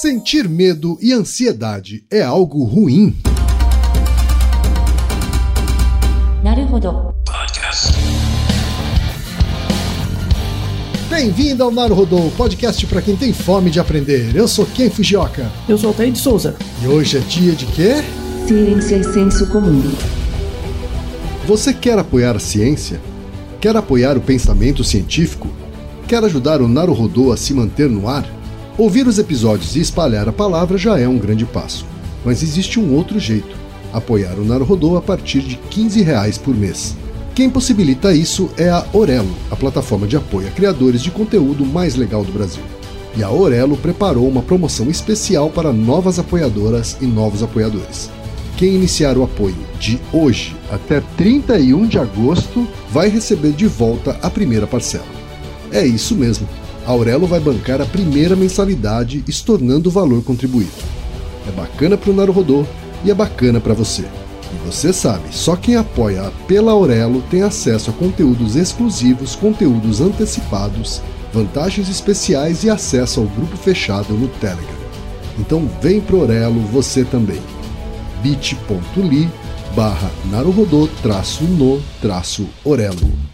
Sentir medo e ansiedade é algo ruim? Bem-vindo ao Naruhodô, podcast para quem tem fome de aprender. Eu sou Ken Fujioka. Eu sou Altair de Souza. E hoje é dia de quê? Ciência e senso comum. Você quer apoiar a ciência? Quer apoiar o pensamento científico? Quer ajudar o Naruhodô a se manter no ar? Ouvir os episódios e espalhar a palavra já é um grande passo. Mas existe um outro jeito: apoiar o Naruhodô a partir de 15 reais por mês. Quem possibilita isso é a Orelo, a plataforma de apoio a criadores de conteúdo mais legal do Brasil. E a Orelo preparou uma promoção especial para novas apoiadoras e novos apoiadores. Quem iniciar o apoio de hoje até 31 de agosto vai receber de volta a primeira parcela. É isso mesmo Aurelo vai bancar a primeira mensalidade, estornando o valor contribuído. É bacana para o Naruhodô e é bacana para você. E você sabe, só quem apoia pela Aurelo tem acesso a conteúdos exclusivos, conteúdos antecipados, vantagens especiais e acesso ao grupo fechado no Telegram. Então vem pro Aurelo você também. bit.ly barra traço no traço Orelo.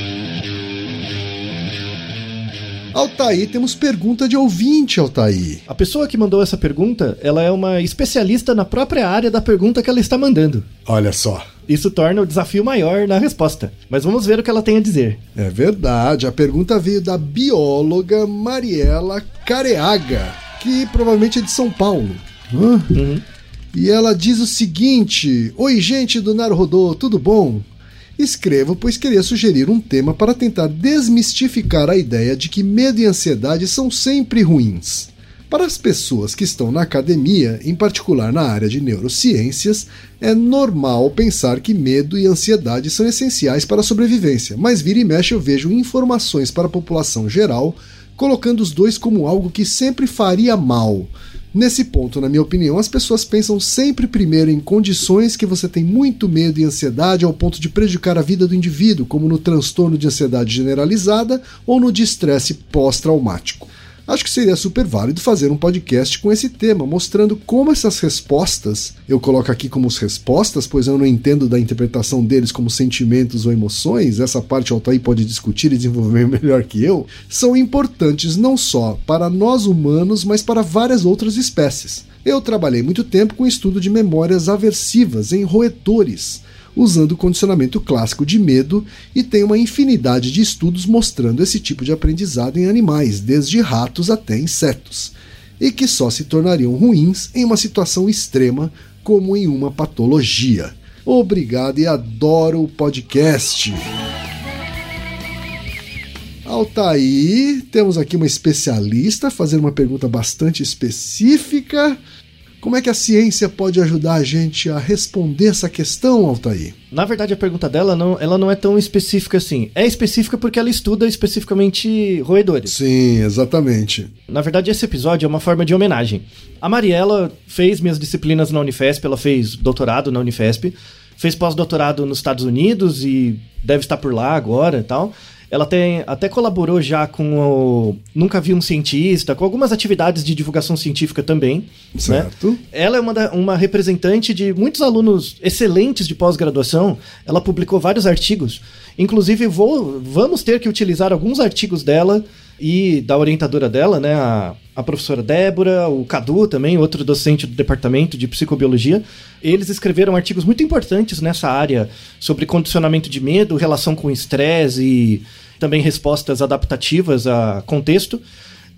Altair, temos pergunta de ouvinte, Altair. A pessoa que mandou essa pergunta, ela é uma especialista na própria área da pergunta que ela está mandando. Olha só. Isso torna o desafio maior na resposta. Mas vamos ver o que ela tem a dizer. É verdade. A pergunta veio da bióloga Mariela Careaga, que provavelmente é de São Paulo. Uhum. E ela diz o seguinte: Oi, gente do Naruhodô, tudo bom? Escrevo, pois queria sugerir um tema para tentar desmistificar a ideia de que medo e ansiedade são sempre ruins. Para as pessoas que estão na academia, em particular na área de neurociências, é normal pensar que medo e ansiedade são essenciais para a sobrevivência, mas vira e mexe eu vejo informações para a população geral colocando os dois como algo que sempre faria mal, Nesse ponto, na minha opinião, as pessoas pensam sempre primeiro em condições que você tem muito medo e ansiedade ao ponto de prejudicar a vida do indivíduo, como no transtorno de ansiedade generalizada ou no de estresse pós-traumático. Acho que seria super válido fazer um podcast com esse tema, mostrando como essas respostas, eu coloco aqui como respostas, pois eu não entendo da interpretação deles como sentimentos ou emoções, essa parte o Altair pode discutir e desenvolver melhor que eu, são importantes não só para nós humanos, mas para várias outras espécies. Eu trabalhei muito tempo com estudo de memórias aversivas em roedores usando o condicionamento clássico de medo e tem uma infinidade de estudos mostrando esse tipo de aprendizado em animais, desde ratos até insetos, e que só se tornariam ruins em uma situação extrema, como em uma patologia. Obrigado e adoro o podcast. Altair, temos aqui uma especialista fazendo uma pergunta bastante específica. Como é que a ciência pode ajudar a gente a responder essa questão, Altair? Na verdade, a pergunta dela não, ela não é tão específica assim. É específica porque ela estuda especificamente roedores. Sim, exatamente. Na verdade, esse episódio é uma forma de homenagem. A Mariela fez minhas disciplinas na Unifesp, ela fez doutorado na Unifesp, fez pós-doutorado nos Estados Unidos e deve estar por lá agora e tal. Ela tem, até colaborou já com o Nunca Vi um Cientista, com algumas atividades de divulgação científica também. Né? Certo. Né? Ela é uma, da, uma representante de muitos alunos excelentes de pós-graduação. Ela publicou vários artigos. Inclusive, vou, vamos ter que utilizar alguns artigos dela e da orientadora dela, né, a, a professora Débora, o Cadu também, outro docente do departamento de psicobiologia. Eles escreveram artigos muito importantes nessa área sobre condicionamento de medo, relação com estresse e também respostas adaptativas a contexto.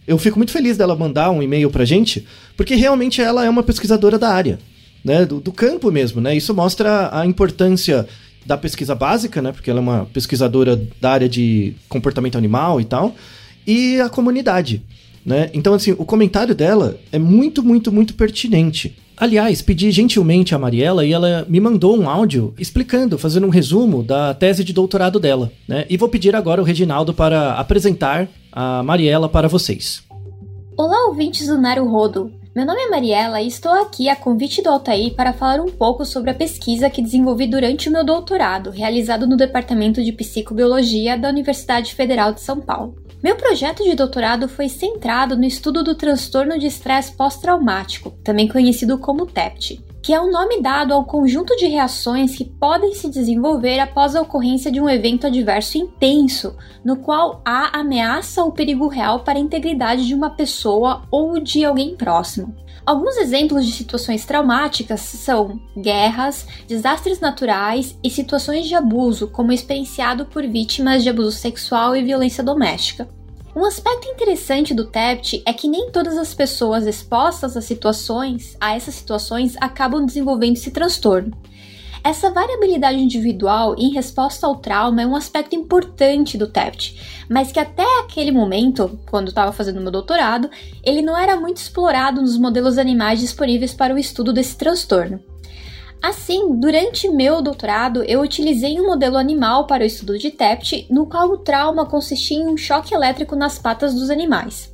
Eu fico muito feliz dela mandar um e-mail pra gente, porque realmente ela é uma pesquisadora da área, né, do, do campo mesmo, né? Isso mostra a importância da pesquisa básica, né? Porque ela é uma pesquisadora da área de comportamento animal e tal, e a comunidade. Né? Então, assim, o comentário dela é muito, muito, muito pertinente. Aliás, pedi gentilmente a Mariela e ela me mandou um áudio explicando, fazendo um resumo da tese de doutorado dela. Né? E vou pedir agora o Reginaldo para apresentar a Mariela para vocês. Olá, ouvintes do Naru Rodo. Meu nome é Mariela e estou aqui a convite do Altair para falar um pouco sobre a pesquisa que desenvolvi durante o meu doutorado, realizado no Departamento de Psicobiologia da Universidade Federal de São Paulo. Meu projeto de doutorado foi centrado no estudo do transtorno de estresse pós-traumático, também conhecido como TEPT, que é o um nome dado ao conjunto de reações que podem se desenvolver após a ocorrência de um evento adverso intenso, no qual há ameaça ou perigo real para a integridade de uma pessoa ou de alguém próximo. Alguns exemplos de situações traumáticas são guerras, desastres naturais e situações de abuso, como experienciado por vítimas de abuso sexual e violência doméstica. Um aspecto interessante do TEPT é que nem todas as pessoas expostas a situações, a essas situações, acabam desenvolvendo esse transtorno. Essa variabilidade individual em resposta ao trauma é um aspecto importante do TEPT, mas que até aquele momento, quando estava fazendo meu doutorado, ele não era muito explorado nos modelos animais disponíveis para o estudo desse transtorno. Assim, durante meu doutorado, eu utilizei um modelo animal para o estudo de TEPT, no qual o trauma consistia em um choque elétrico nas patas dos animais.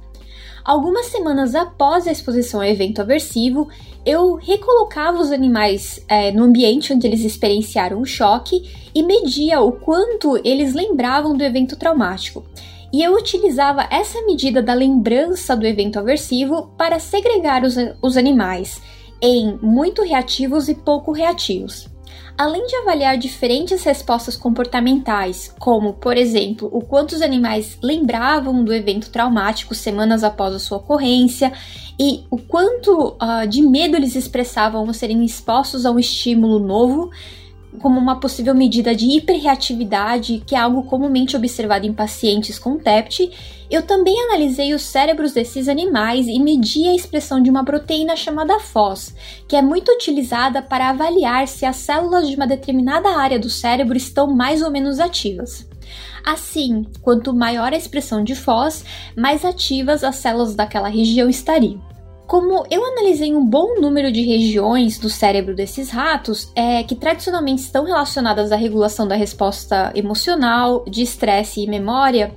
Algumas semanas após a exposição ao evento aversivo, eu recolocava os animais é, no ambiente onde eles experienciaram o choque e media o quanto eles lembravam do evento traumático. E eu utilizava essa medida da lembrança do evento aversivo para segregar os, os animais em muito reativos e pouco reativos. Além de avaliar diferentes respostas comportamentais, como, por exemplo, o quanto os animais lembravam do evento traumático semanas após a sua ocorrência e o quanto uh, de medo eles expressavam ao serem expostos a um estímulo novo, como uma possível medida de hiperreatividade, que é algo comumente observado em pacientes com TEPT, eu também analisei os cérebros desses animais e medi a expressão de uma proteína chamada FOS, que é muito utilizada para avaliar se as células de uma determinada área do cérebro estão mais ou menos ativas. Assim, quanto maior a expressão de FOS, mais ativas as células daquela região estariam. Como eu analisei um bom número de regiões do cérebro desses ratos, é, que tradicionalmente estão relacionadas à regulação da resposta emocional, de estresse e memória,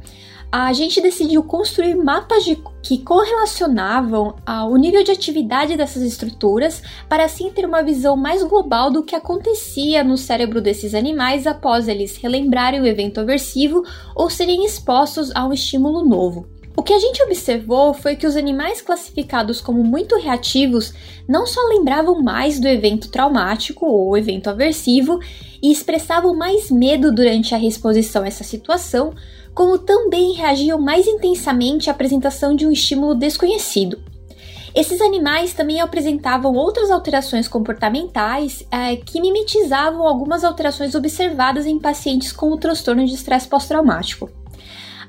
a gente decidiu construir mapas de, que correlacionavam o nível de atividade dessas estruturas para assim ter uma visão mais global do que acontecia no cérebro desses animais após eles relembrarem o evento aversivo ou serem expostos a um estímulo novo. O que a gente observou foi que os animais classificados como muito reativos não só lembravam mais do evento traumático ou evento aversivo e expressavam mais medo durante a reexposição a essa situação, como também reagiam mais intensamente à apresentação de um estímulo desconhecido. Esses animais também apresentavam outras alterações comportamentais é, que mimetizavam algumas alterações observadas em pacientes com o transtorno de estresse pós-traumático.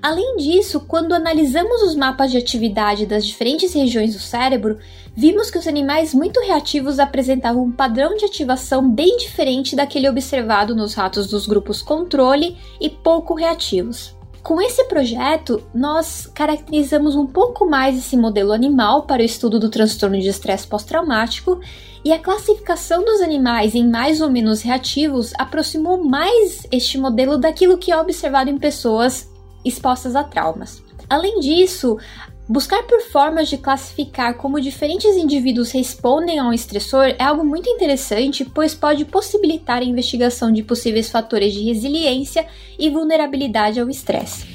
Além disso, quando analisamos os mapas de atividade das diferentes regiões do cérebro, vimos que os animais muito reativos apresentavam um padrão de ativação bem diferente daquele observado nos ratos dos grupos controle e pouco reativos. Com esse projeto, nós caracterizamos um pouco mais esse modelo animal para o estudo do transtorno de estresse pós-traumático e a classificação dos animais em mais ou menos reativos aproximou mais este modelo daquilo que é observado em pessoas expostas a traumas. Além disso, Buscar por formas de classificar como diferentes indivíduos respondem a um estressor é algo muito interessante, pois pode possibilitar a investigação de possíveis fatores de resiliência e vulnerabilidade ao estresse.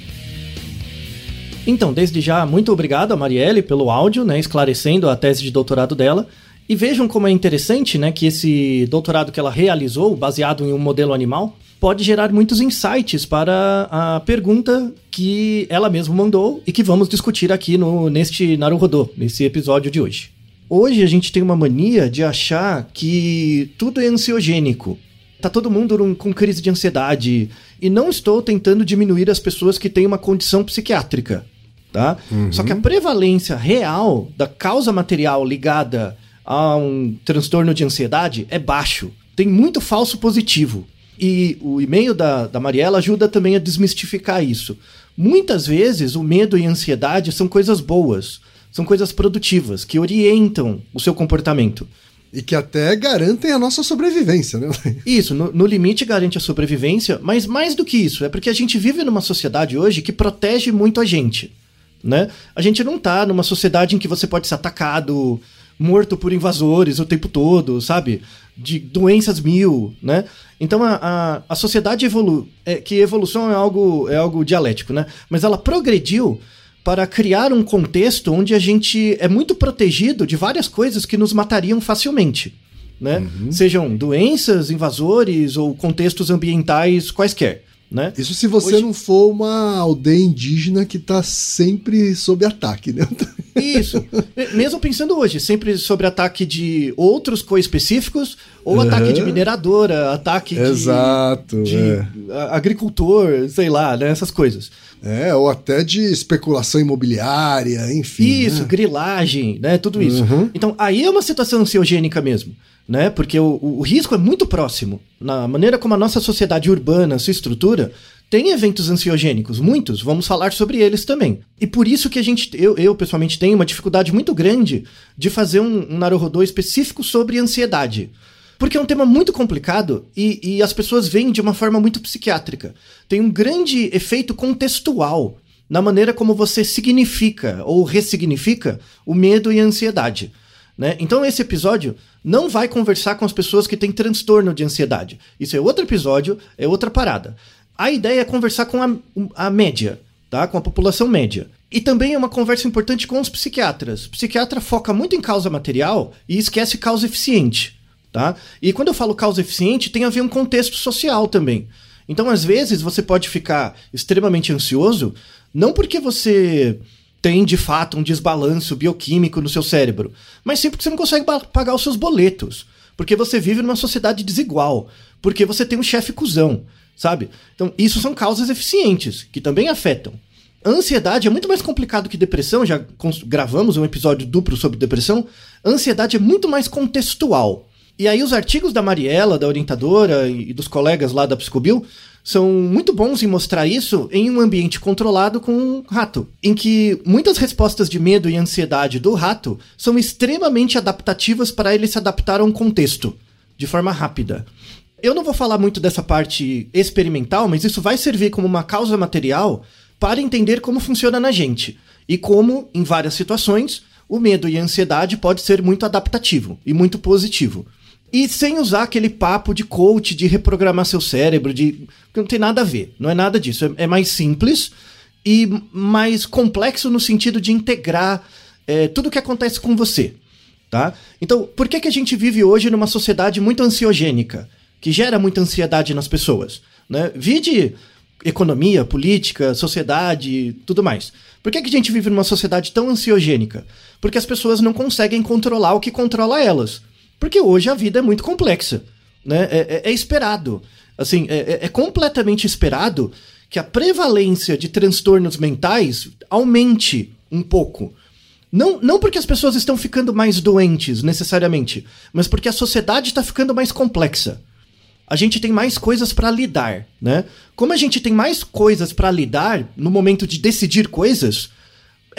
Então, desde já, muito obrigado a Marielle pelo áudio, né, esclarecendo a tese de doutorado dela. E vejam como é interessante né, que esse doutorado que ela realizou, baseado em um modelo animal, pode gerar muitos insights para a pergunta que ela mesma mandou e que vamos discutir aqui no, neste Naruhodô, nesse episódio de hoje. Hoje a gente tem uma mania de achar que tudo é ansiogênico. Tá todo mundo com crise de ansiedade. E não estou tentando diminuir as pessoas que têm uma condição psiquiátrica, tá? Uhum. Só que a prevalência real da causa material ligada a um transtorno de ansiedade é baixo. Tem muito falso positivo. E o e-mail da, da Mariela ajuda também a desmistificar isso. Muitas vezes o medo e a ansiedade são coisas boas são coisas produtivas, que orientam o seu comportamento. E que até garantem a nossa sobrevivência, né? Isso, no, no, limite garante a sobrevivência, mas mais do que isso, é porque a gente vive numa sociedade hoje que protege muito a gente, né? A gente não tá numa sociedade em que você pode ser atacado, morto por invasores o tempo todo, sabe? De doenças mil, né? Então a, a, a sociedade evolui, é, que evolução é algo, é algo dialético, né? Mas ela progrediu para criar um contexto onde a gente é muito protegido de várias coisas que nos matariam facilmente. Né? Uhum. Sejam doenças, invasores ou contextos ambientais quaisquer. Né? Isso se você Hoje... não for uma aldeia indígena que está sempre sob ataque, né? Isso. Mesmo pensando hoje, sempre sobre ataque de outros co-específicos, ou uhum. ataque de mineradora, ataque Exato, de, de é. agricultor, sei lá, né? Essas coisas. É, ou até de especulação imobiliária, enfim. Isso, né? grilagem, né? Tudo isso. Uhum. Então, aí é uma situação ansiogênica mesmo né? Porque o, o risco é muito próximo. Na maneira como a nossa sociedade urbana se estrutura, tem eventos ansiogênicos, muitos, vamos falar sobre eles também. E por isso que a gente, eu, eu pessoalmente tenho uma dificuldade muito grande de fazer um, um Naruhodô específico sobre ansiedade. Porque é um tema muito complicado e, e as pessoas veem de uma forma muito psiquiátrica. Tem um grande efeito contextual na maneira como você significa ou ressignifica o medo e a ansiedade. Né? Então esse episódio não vai conversar com as pessoas que têm transtorno de ansiedade. Isso é outro episódio, é outra parada. A ideia é conversar com a, a média, tá? Com a população média. E também é uma conversa importante com os psiquiatras. O psiquiatra foca muito em causa material e esquece causa eficiente, tá? E quando eu falo causa eficiente, tem a ver um contexto social também. Então, às vezes, você pode ficar extremamente ansioso, não porque você tem de fato um desbalanço bioquímico no seu cérebro, mas sim porque você não consegue pagar os seus boletos, porque você vive numa sociedade desigual, porque você tem um chefe cuzão, sabe? Então, isso são causas eficientes que também afetam. A ansiedade é muito mais complicado que depressão, já gravamos um episódio duplo sobre depressão. A ansiedade é muito mais contextual. E aí os artigos da Mariela, da orientadora e dos colegas lá da Psicobio são muito bons em mostrar isso em um ambiente controlado com um rato, em que muitas respostas de medo e ansiedade do rato são extremamente adaptativas para ele se adaptar a um contexto, de forma rápida. Eu não vou falar muito dessa parte experimental, mas isso vai servir como uma causa material para entender como funciona na gente e como, em várias situações, o medo e a ansiedade pode ser muito adaptativo e muito positivo. E sem usar aquele papo de coach, de reprogramar seu cérebro, de. não tem nada a ver. Não é nada disso. É, é mais simples e mais complexo no sentido de integrar é, tudo o que acontece com você. Tá? Então, por que, que a gente vive hoje numa sociedade muito ansiogênica, que gera muita ansiedade nas pessoas? Né? Vide economia, política, sociedade, tudo mais. Por que, que a gente vive numa sociedade tão ansiogênica? Porque as pessoas não conseguem controlar o que controla elas. Porque hoje a vida é muito complexa. Né? É, é, é esperado. Assim, é, é, é completamente esperado que a prevalência de transtornos mentais aumente um pouco. Não, não porque as pessoas estão ficando mais doentes, necessariamente, mas porque a sociedade está ficando mais complexa. A gente tem mais coisas para lidar, né? Como a gente tem mais coisas para lidar no momento de decidir coisas,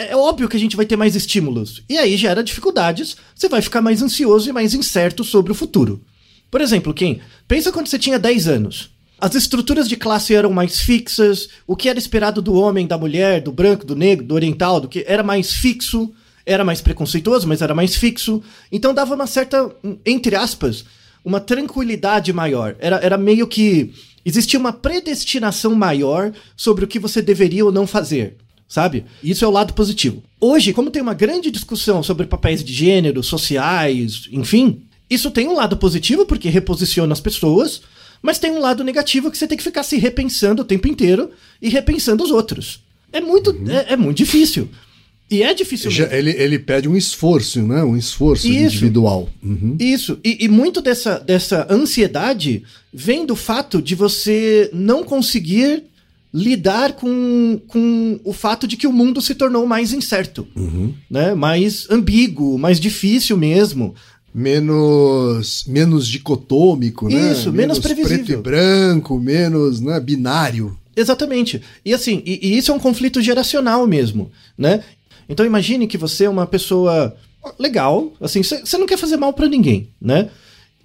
é, é óbvio que a gente vai ter mais estímulos. E aí gera dificuldades, você vai ficar mais ansioso e mais incerto sobre o futuro. Por exemplo, quem? Pensa quando você tinha 10 anos. As estruturas de classe eram mais fixas, o que era esperado do homem, da mulher, do branco, do negro, do oriental, do que era mais fixo, era mais preconceituoso, mas era mais fixo. Então dava uma certa, entre aspas, uma tranquilidade maior. Era, era meio que existia uma predestinação maior sobre o que você deveria ou não fazer sabe? Isso é o lado positivo. Hoje, como tem uma grande discussão sobre papéis de gênero, sociais, enfim, isso tem um lado positivo porque reposiciona as pessoas, Mas tem um lado negativo que você tem que ficar se repensando o tempo inteiro e repensando os outros. É muito, uhum. é, é, muito difícil. E é difícil mesmo. Ele, ele pede um esforço, né? Um esforço Isso. individual. Uhum. Isso. E, e, muito dessa, dessa ansiedade vem do fato de você não conseguir lidar com, com o fato de que o mundo se tornou mais incerto, uhum. né? mais ambíguo, mais difícil mesmo. Menos, menos dicotômico, né? Isso, menos, menos previsível. preto e branco, menos né, binário. Exatamente. E assim, e, e isso é um conflito geracional mesmo, né? Então imagine que você é uma pessoa legal, assim, você não quer fazer mal para ninguém, né?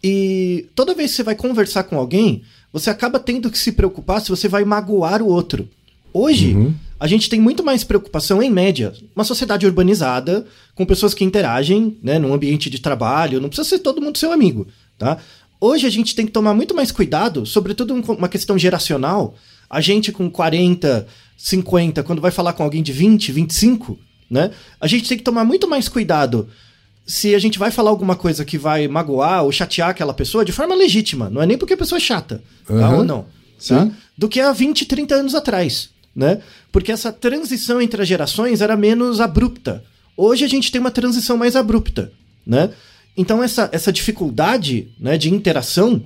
E toda vez que você vai conversar com alguém, você acaba tendo que se preocupar se você vai magoar o outro. Hoje, uhum. a gente tem muito mais preocupação, em média, uma sociedade urbanizada, com pessoas que interagem, né, num ambiente de trabalho, não precisa ser todo mundo seu amigo, tá? Hoje a gente tem que tomar muito mais cuidado, sobretudo uma questão geracional. A gente com 40, 50, quando vai falar com alguém de 20, 25, né? A gente tem que tomar muito mais cuidado se a gente vai falar alguma coisa que vai magoar ou chatear aquela pessoa de forma legítima, não é nem porque a pessoa é chata, uhum. tá? ou não, tá? do que há 20, 30 anos atrás, né? Porque essa transição entre as gerações era menos abrupta. Hoje a gente tem uma transição mais abrupta, né? Então essa, essa dificuldade né, de interação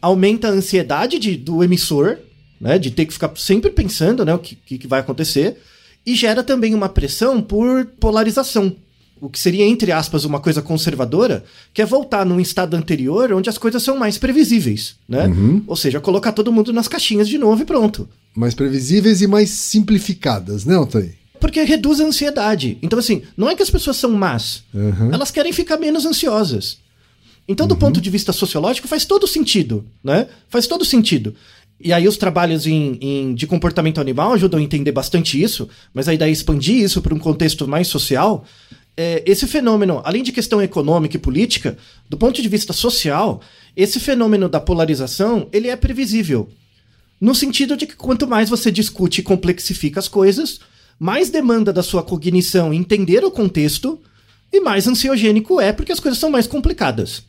aumenta a ansiedade de, do emissor, né, de ter que ficar sempre pensando né, o que, que vai acontecer, e gera também uma pressão por polarização o que seria, entre aspas, uma coisa conservadora, que é voltar num estado anterior onde as coisas são mais previsíveis, né? Uhum. Ou seja, colocar todo mundo nas caixinhas de novo e pronto. Mais previsíveis e mais simplificadas, né, Altair? Porque reduz a ansiedade. Então, assim, não é que as pessoas são más, uhum. elas querem ficar menos ansiosas. Então, do uhum. ponto de vista sociológico, faz todo sentido, né? Faz todo sentido. E aí os trabalhos em, em, de comportamento animal ajudam a entender bastante isso, mas a ideia é expandir isso para um contexto mais social é, esse fenômeno, além de questão econômica e política, do ponto de vista social, esse fenômeno da polarização ele é previsível. No sentido de que quanto mais você discute e complexifica as coisas, mais demanda da sua cognição entender o contexto e mais ansiogênico é porque as coisas são mais complicadas.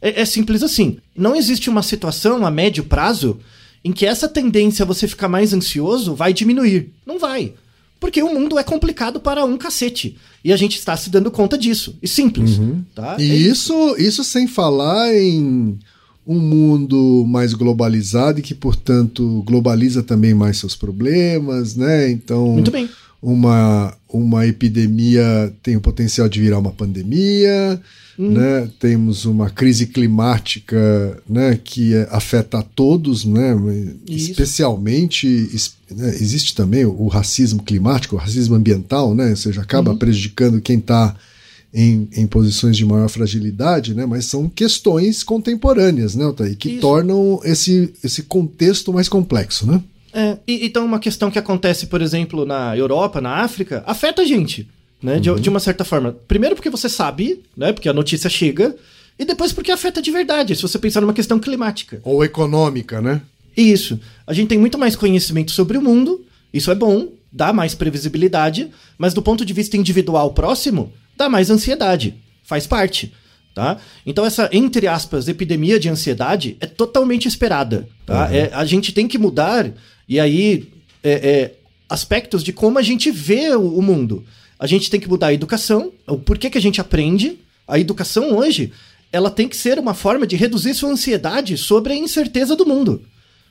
É, é simples assim. Não existe uma situação a médio prazo em que essa tendência a você ficar mais ansioso vai diminuir. Não vai. Porque o mundo é complicado para um cacete. E a gente está se dando conta disso. E simples. Uhum. Tá? E é isso, isso, sem falar em um mundo mais globalizado e que, portanto, globaliza também mais seus problemas, né? Então. Muito bem. Uma, uma epidemia tem o potencial de virar uma pandemia, hum. né? Temos uma crise climática, né, que afeta a todos, né? Isso. Especialmente né, existe também o, racismo climático, o racismo ambiental, né? Ou seja, acaba uhum. prejudicando quem está em, em, posições de maior fragilidade, né? Mas são questões contemporâneas, né, que Isso. tornam esse, esse contexto mais complexo, né? É, e, então uma questão que acontece, por exemplo, na Europa, na África, afeta a gente, né? Uhum. De, de uma certa forma. Primeiro porque você sabe, né? Porque a notícia chega. E depois porque afeta de verdade, se você pensar numa questão climática. Ou econômica, né? Isso. A gente tem muito mais conhecimento sobre o mundo, isso é bom, dá mais previsibilidade, mas do ponto de vista individual próximo, dá mais ansiedade. Faz parte. Tá? Então essa, entre aspas, epidemia de ansiedade é totalmente esperada. Tá? Uhum. É, a gente tem que mudar, e aí, é, é, aspectos de como a gente vê o, o, mundo. A gente tem que mudar a educação, o porquê que a gente aprende. A educação hoje, ela tem que ser uma forma de reduzir sua ansiedade sobre a incerteza do mundo.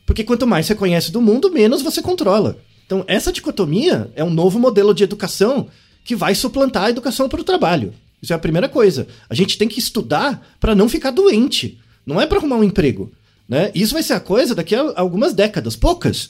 Porque quanto mais você conhece do mundo, menos você controla. Então, essa dicotomia é um novo modelo de educação que vai suplantar a educação para o trabalho. Isso é a primeira coisa. A gente tem que estudar para não ficar doente. Não é para arrumar um emprego. Né? Isso vai ser a coisa daqui a algumas décadas, poucas.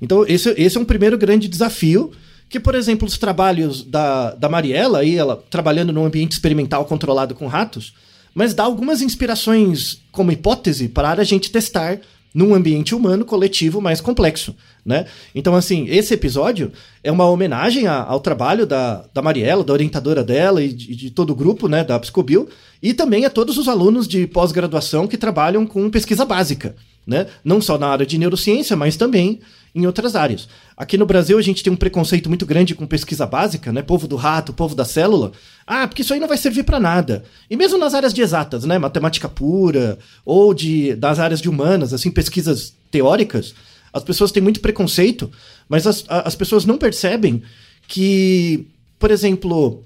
Então, esse, esse é um primeiro grande desafio. Que, por exemplo, os trabalhos da, da Mariela, aí, ela trabalhando num ambiente experimental controlado com ratos, mas dá algumas inspirações como hipótese para a gente testar num ambiente humano coletivo mais complexo, né? Então, assim, esse episódio é uma homenagem a, ao trabalho da, da Mariela, da orientadora dela e de, de, todo o grupo, né, da Psicobio, e também a todos os alunos de pós-graduação que trabalham com pesquisa básica. né? Não só na área de neurociência, mas também em outras áreas. Aqui no Brasil a gente tem um preconceito muito grande com pesquisa básica, né? Povo do rato, povo da célula. Ah, porque isso aí não vai servir para nada. E mesmo nas áreas de exatas, né? Matemática pura ou de das áreas de humanas, assim, pesquisas teóricas, as pessoas têm muito preconceito, mas as, as pessoas não percebem que, por exemplo,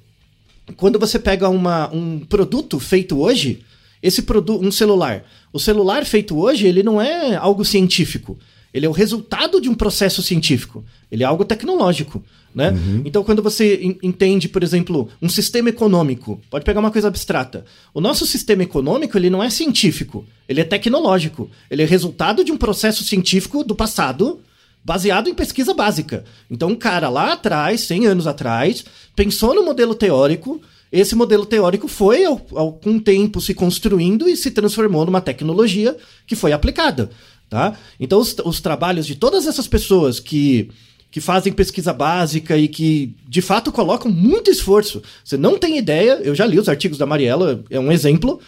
quando você pega uma, um produto feito hoje, esse produto, um celular, o celular feito hoje, ele não é algo científico. Ele é o resultado de um processo científico. Ele é algo tecnológico, né? Uhum. Então, quando você entende, por exemplo, um sistema econômico, pode pegar uma coisa abstrata. O nosso sistema econômico, ele não é científico, ele é tecnológico. Ele é resultado de um processo científico do passado, baseado em pesquisa básica. Então, um cara lá atrás, 100 anos atrás, pensou no modelo teórico, esse modelo teórico foi, ao, ao, com o tempo, se construindo e se transformou numa tecnologia que foi aplicada. Tá? Então, os, os trabalhos de todas essas pessoas que, que fazem pesquisa básica e que, de fato, colocam muito esforço. Você não tem ideia, eu já li os artigos da Mariela, é um exemplo,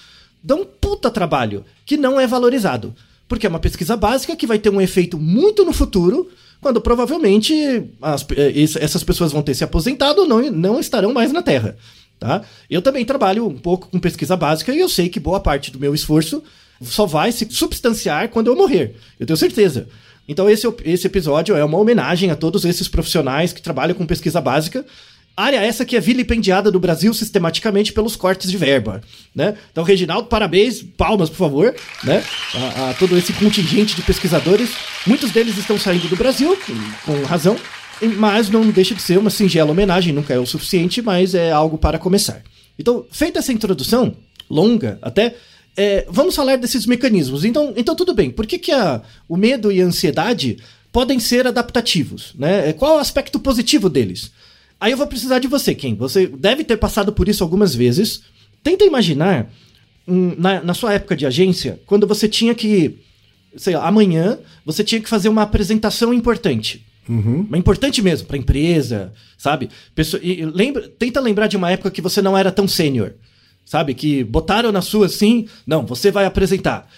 dão um puta trabalho que não é valorizado. Porque é uma pesquisa básica que vai ter um efeito muito no futuro, quando provavelmente as, eh, essas pessoas vão ter se aposentado ou não, não estarão mais na Terra. Tá? Eu também trabalho um pouco com pesquisa básica e eu sei que boa parte do meu esforço só vai se substanciar quando eu morrer. Eu tenho certeza. Então esse, esse episódio é uma homenagem a todos esses profissionais que trabalham com pesquisa básica. Área essa que é vilipendiada do Brasil sistematicamente pelos cortes de verba, né? Então, Reginaldo, parabéns, palmas, por favor, né? A, a todo esse contingente de pesquisadores. Muitos deles estão saindo do Brasil, com razão, mas não deixa de ser uma singela homenagem, nunca é o suficiente, mas é algo para começar. Então, feita essa introdução, longa até, é, vamos falar desses mecanismos. Então, então tudo bem. Por que, que a, o medo e a ansiedade podem ser adaptativos? Né? É, qual é o aspecto positivo deles? Aí eu vou precisar de você, Ken. Você deve ter passado por isso algumas vezes. Tenta imaginar, um, na, na sua época de agência, quando você tinha que, sei lá, amanhã, você tinha que fazer uma apresentação importante. Uhum. Mas importante mesmo, para empresa, sabe? Pessoa, e lembra, tenta lembrar de uma época que você não era tão sênior, sabe? Que botaram na sua assim, não, você vai apresentar.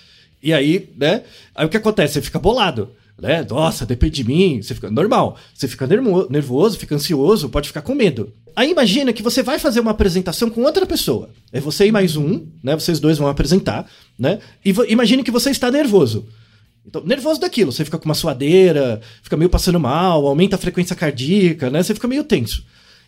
E aí, né? Aí o que acontece? Você fica bolado, né? Nossa, depende de mim. Você fica normal. Você fica nervoso, fica ansioso, pode ficar com medo. Aí imagina que você vai fazer uma apresentação com outra pessoa. É você e mais um, né? Vocês dois vão apresentar, né? E imagine que você está nervoso. Então, nervoso daquilo, você fica com uma suadeira, fica meio passando mal, aumenta a frequência cardíaca, né? Você fica meio tenso.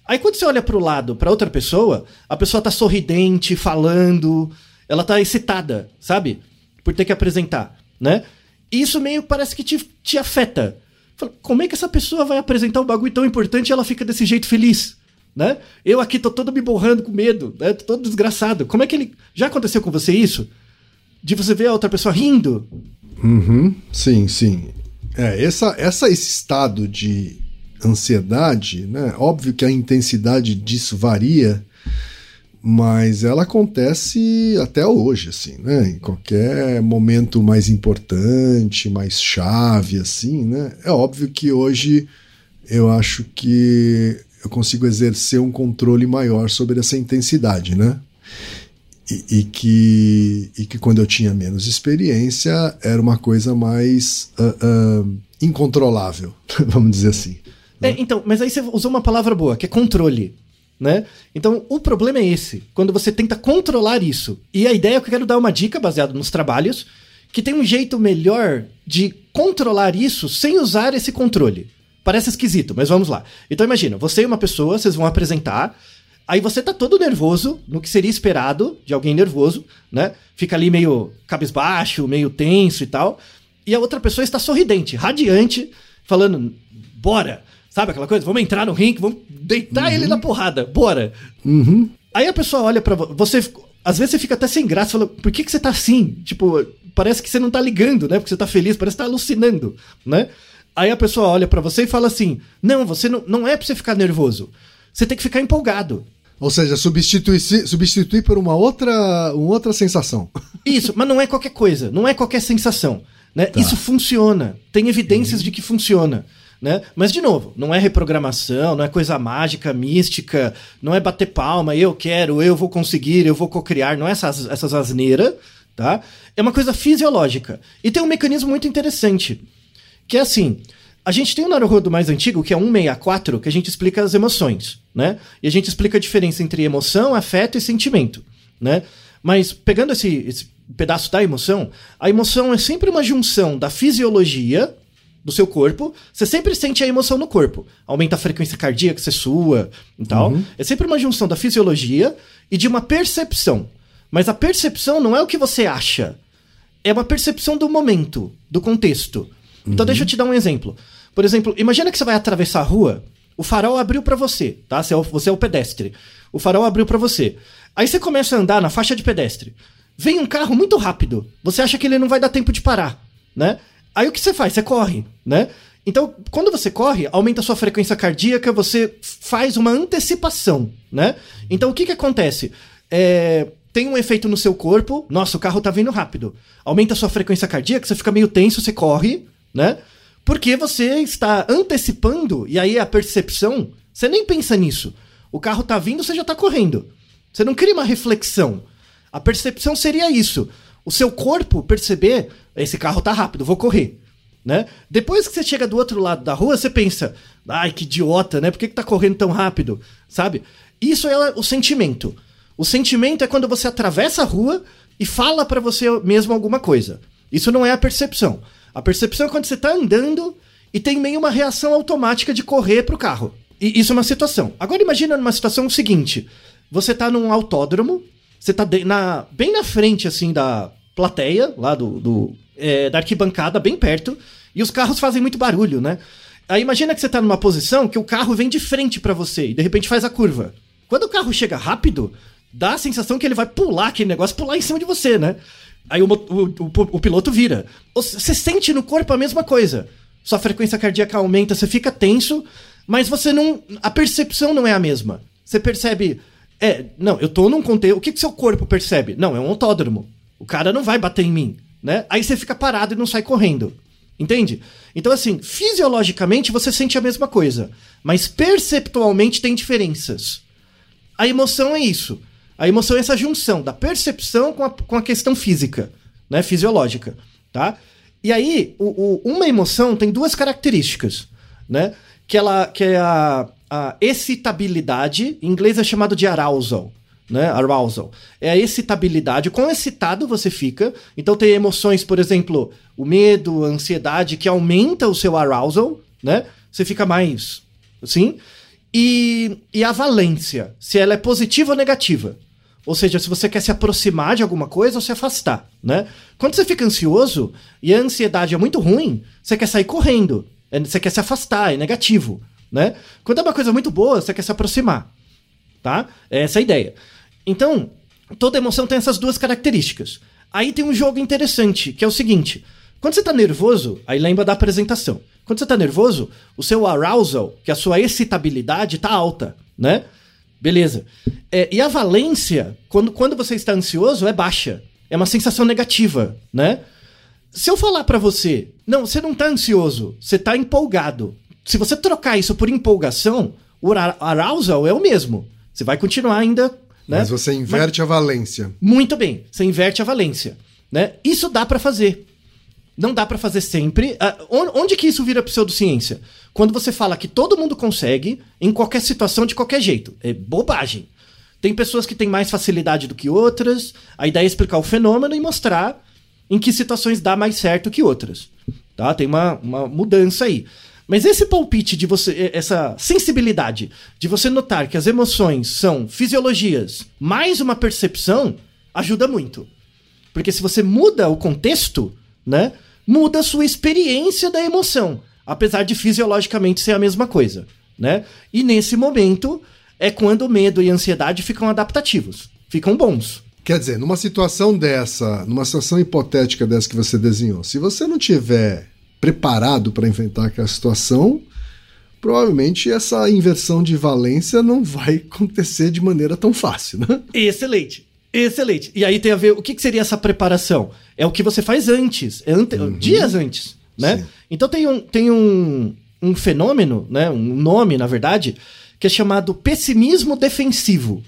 Aí quando você olha para o lado, para outra pessoa, a pessoa tá sorridente, falando, ela tá excitada, sabe? Por ter que apresentar, né? E isso meio parece que te, te afeta. Fala, como é que essa pessoa vai apresentar um bagulho tão importante e ela fica desse jeito feliz? Né? Eu aqui tô todo me borrando com medo, né? Tô todo desgraçado. Como é que ele. Já aconteceu com você isso? De você ver a outra pessoa rindo, Uhum, sim, sim. É, essa, essa, esse estado de ansiedade, né? Óbvio que a intensidade disso varia, mas ela acontece até hoje, assim, né? Em qualquer momento mais importante, mais chave, assim, né? É óbvio que hoje eu acho que eu consigo exercer um controle maior sobre essa intensidade, né? E, e, que, e que quando eu tinha menos experiência era uma coisa mais uh, uh, incontrolável, vamos dizer assim. Né? É, então, mas aí você usou uma palavra boa, que é controle. Né? Então, o problema é esse, quando você tenta controlar isso. E a ideia é que eu quero dar uma dica baseada nos trabalhos, que tem um jeito melhor de controlar isso sem usar esse controle. Parece esquisito, mas vamos lá. Então imagina, você e uma pessoa, vocês vão apresentar, Aí você tá todo nervoso, no que seria esperado de alguém nervoso, né? Fica ali meio cabisbaixo, meio tenso e tal. E a outra pessoa está sorridente, radiante, falando: bora! Sabe aquela coisa? Vamos entrar no ringue, vamos deitar uhum. ele na porrada, bora! Uhum. Aí a pessoa olha para você. Às vezes você fica até sem graça, fala, por que, que você tá assim? Tipo, parece que você não tá ligando, né? Porque você tá feliz, parece que tá alucinando, né? Aí a pessoa olha para você e fala assim: Não, você não, não é pra você ficar nervoso. Você tem que ficar empolgado. Ou seja, substituir, substituir por uma outra, uma outra sensação. Isso, mas não é qualquer coisa, não é qualquer sensação. Né? Tá. Isso funciona, tem evidências uhum. de que funciona. Né? Mas, de novo, não é reprogramação, não é coisa mágica, mística, não é bater palma, eu quero, eu vou conseguir, eu vou cocriar, não é essas, essas asneiras, tá? É uma coisa fisiológica. E tem um mecanismo muito interessante, que é assim, a gente tem um Naruhodo mais antigo, que é 164, que a gente explica as emoções, né? E a gente explica a diferença entre emoção, afeto e sentimento, né? Mas pegando esse, esse pedaço da emoção, a emoção é sempre uma junção da fisiologia do seu corpo, você sempre sente a emoção no corpo. Aumenta a frequência cardíaca, você sua e tal. Uhum. É sempre uma junção da fisiologia e de uma percepção. Mas a percepção não é o que você acha. É uma percepção do momento, do contexto. Então uhum. deixa eu te dar um exemplo. Por exemplo, imagina que você vai atravessar a rua, o farol abriu para você, tá? Você é, o, você é o pedestre. O farol abriu para você. Aí você começa a andar na faixa de pedestre. Vem um carro muito rápido. Você acha que ele não vai dar tempo de parar, né? Aí o que você faz? Você corre, né? Então, quando você corre, aumenta a sua frequência cardíaca, você faz uma antecipação, né? Então, o que que acontece? É, tem um efeito no seu corpo, nossa, o carro tá vindo rápido. Aumenta a sua frequência cardíaca, você fica meio tenso, você corre, né? Porque você está antecipando, e aí a percepção, você nem pensa nisso. O carro tá vindo, você já tá correndo. Você não cria uma reflexão. A percepção seria isso. O seu corpo perceber, esse carro tá rápido, vou correr. Né? Depois que você chega do outro lado da rua, você pensa, ai, que idiota, né? Por que, que tá correndo tão rápido? Sabe? Isso é o sentimento. O sentimento é quando você atravessa a rua e fala para você mesmo alguma coisa. Isso não é a percepção. A percepção é quando você tá andando e tem meio uma reação automática de correr pro carro. E isso é uma situação. Agora imagina numa situação seguinte: você tá num autódromo, você tá na, bem na frente, assim, da plateia, lá do, do é, da arquibancada, bem perto, e os carros fazem muito barulho, né? Aí imagina que você tá numa posição que o carro vem de frente para você e de repente faz a curva. Quando o carro chega rápido, dá a sensação que ele vai pular aquele negócio, pular em cima de você, né? Aí o, o, o, o piloto vira. Você sente no corpo a mesma coisa. Sua frequência cardíaca aumenta, você fica tenso, mas você não. A percepção não é a mesma. Você percebe é, não, eu tô num contexto. O que, que seu corpo percebe? Não, é um autódromo. O cara não vai bater em mim, né? Aí você fica parado e não sai correndo. Entende? Então, assim, fisiologicamente você sente a mesma coisa, mas perceptualmente tem diferenças. A emoção é isso. A emoção é essa junção da percepção com a, com a questão física, né? Fisiológica, tá? E aí, o, o, uma emoção tem duas características, né? Que, ela, que é a, a excitabilidade, em inglês é chamado de arousal, né? Arousal. É a excitabilidade. Quão excitado você fica. Então tem emoções, por exemplo, o medo, a ansiedade, que aumenta o seu arousal, né? Você fica mais assim. E, e a valência, se ela é positiva ou negativa. Ou seja, se você quer se aproximar de alguma coisa ou se afastar, né? Quando você fica ansioso e a ansiedade é muito ruim, você quer sair correndo, é, você quer se afastar, é negativo né? Quando é uma coisa muito boa, você quer se aproximar, tá? É essa a ideia. Então, toda emoção tem essas duas características. Aí tem um jogo interessante, que é o seguinte: quando você tá nervoso, aí lembra da apresentação. Quando você tá nervoso, o seu arousal, que é a sua excitabilidade, tá alta, né? Beleza. É, e a valência, quando, quando você está ansioso, é baixa. É uma sensação negativa, né? Se eu falar para você, não, você não tá ansioso, você tá empolgado se você trocar isso por empolgação, o arousal é o mesmo. Você vai continuar ainda. Né? Mas você inverte Mas, a valência. Muito bem, você inverte a valência. Né? Isso dá para fazer. Não dá para fazer sempre. Uh, onde que isso vira pseudociência? Quando você fala que todo mundo consegue, em qualquer situação, de qualquer jeito. É bobagem. Tem pessoas que têm mais facilidade do que outras. A ideia é explicar o fenômeno e mostrar em que situações dá mais certo que outras. Tá? Tem uma, uma mudança aí. Mas esse palpite de você, essa sensibilidade de você notar que as emoções são fisiologias mais uma percepção, ajuda muito. Porque se você muda o contexto, né, muda a sua experiência da emoção, apesar de fisiologicamente ser a mesma coisa, né? E nesse momento é quando medo e ansiedade ficam adaptativos, ficam bons. Quer dizer, numa situação dessa, numa situação hipotética dessa que você desenhou, se você não tiver preparado para enfrentar aquela situação, provavelmente essa inversão de valência não vai acontecer de maneira tão fácil, né? Excelente. Excelente. E aí tem a ver, o que, que seria essa preparação? É o que você faz antes, é ante, uhum. dias antes, né? Sim. Então tem um, tem um, um fenômeno, né? um nome, na verdade, que é chamado pessimismo defensivo.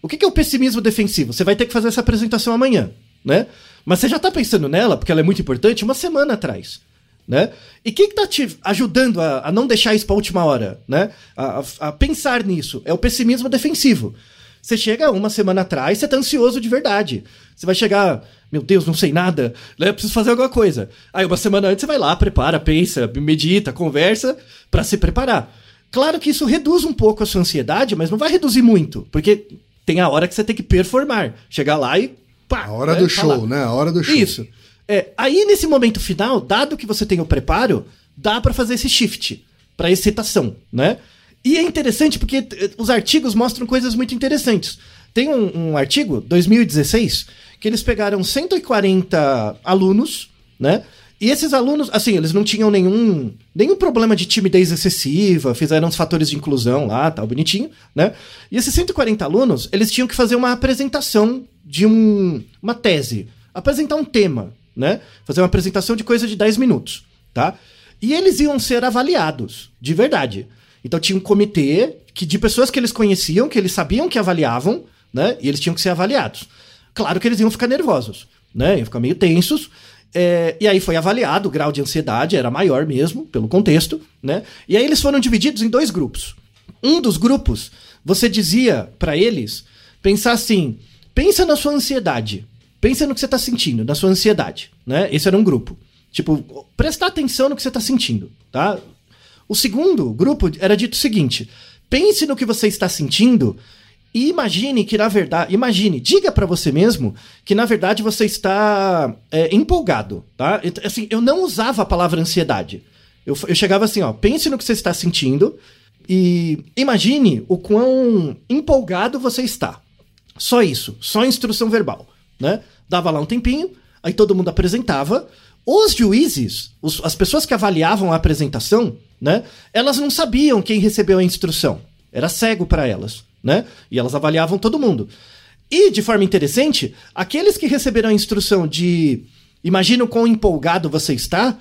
O que, que é o pessimismo defensivo? Você vai ter que fazer essa apresentação amanhã, né? Mas você já tá pensando nela, porque ela é muito importante, uma semana atrás. Né? E quem que tá te ajudando a, a não deixar isso pra última hora? Né? A, a, a pensar nisso. É o pessimismo defensivo. Você chega uma semana atrás, você tá ansioso de verdade. Você vai chegar, meu Deus, não sei nada, né? Preciso fazer alguma coisa. Aí uma semana antes você vai lá, prepara, pensa, medita, conversa para se preparar. Claro que isso reduz um pouco a sua ansiedade, mas não vai reduzir muito, porque tem a hora que você tem que performar. Chegar lá e pá. A hora né? do Falar. show, né? A hora do show. Isso. É, aí nesse momento final, dado que você tem o preparo, dá para fazer esse shift para excitação, né? E é interessante porque eh, os artigos mostram coisas muito interessantes. Tem um, um artigo, 2016, que eles pegaram 140 alunos, né? E esses alunos, assim, eles não tinham nenhum, nenhum problema de timidez excessiva, fizeram os fatores de inclusão lá, tal, bonitinho, né? E esses 140 alunos, eles tinham que fazer uma apresentação de um, uma tese, apresentar um tema, né? Fazer uma apresentação de coisa de 10 minutos, tá? E eles iam ser avaliados, de verdade. Então tinha um comitê que, de pessoas que eles conheciam, que eles sabiam que avaliavam, né? E eles tinham que ser avaliados. Claro que eles iam ficar nervosos, né? Iam ficar meio tensos. É, e aí foi avaliado, o grau de ansiedade era maior mesmo, pelo contexto, né? E aí eles foram divididos em dois grupos. Um dos grupos, você dizia para eles pensar assim: pensa na sua ansiedade, pensa no que você tá sentindo, na sua ansiedade, né? Esse era um grupo. Tipo, prestar atenção no que você tá sentindo, tá? O segundo grupo era dito o seguinte: pense no que você está sentindo e imagine que na verdade, imagine, diga para você mesmo que na verdade você está é, empolgado, tá? Assim, eu não usava a palavra ansiedade. Eu, eu chegava assim, ó, pense no que você está sentindo e imagine o quão empolgado você está. Só isso, só instrução verbal, né? Dava lá um tempinho, aí todo mundo apresentava. Os juízes, os- as pessoas que avaliavam a apresentação, né? Elas não sabiam quem recebeu a instrução. Era cego para elas, né? E elas avaliavam todo mundo. E, de forma interessante, aqueles que receberam a instrução de imagina o quão empolgado você está,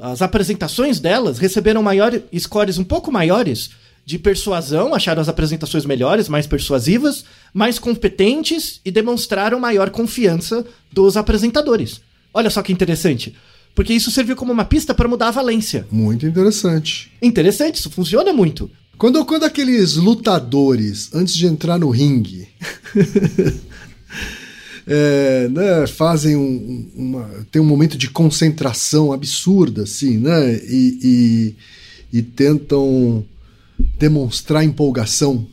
as apresentações delas receberam maior, scores um pouco maiores de persuasão, acharam as apresentações melhores, mais persuasivas, mais competentes e demonstraram maior confiança dos apresentadores. Olha só que interessante. Porque isso serviu como uma pista para mudar a valência. Muito interessante. Interessante, isso funciona muito. Quando, quando aqueles lutadores, antes de entrar no ringue, é, né, fazem um, uma. tem um momento de concentração absurda, assim, né? E, e, e tentam demonstrar empolgação.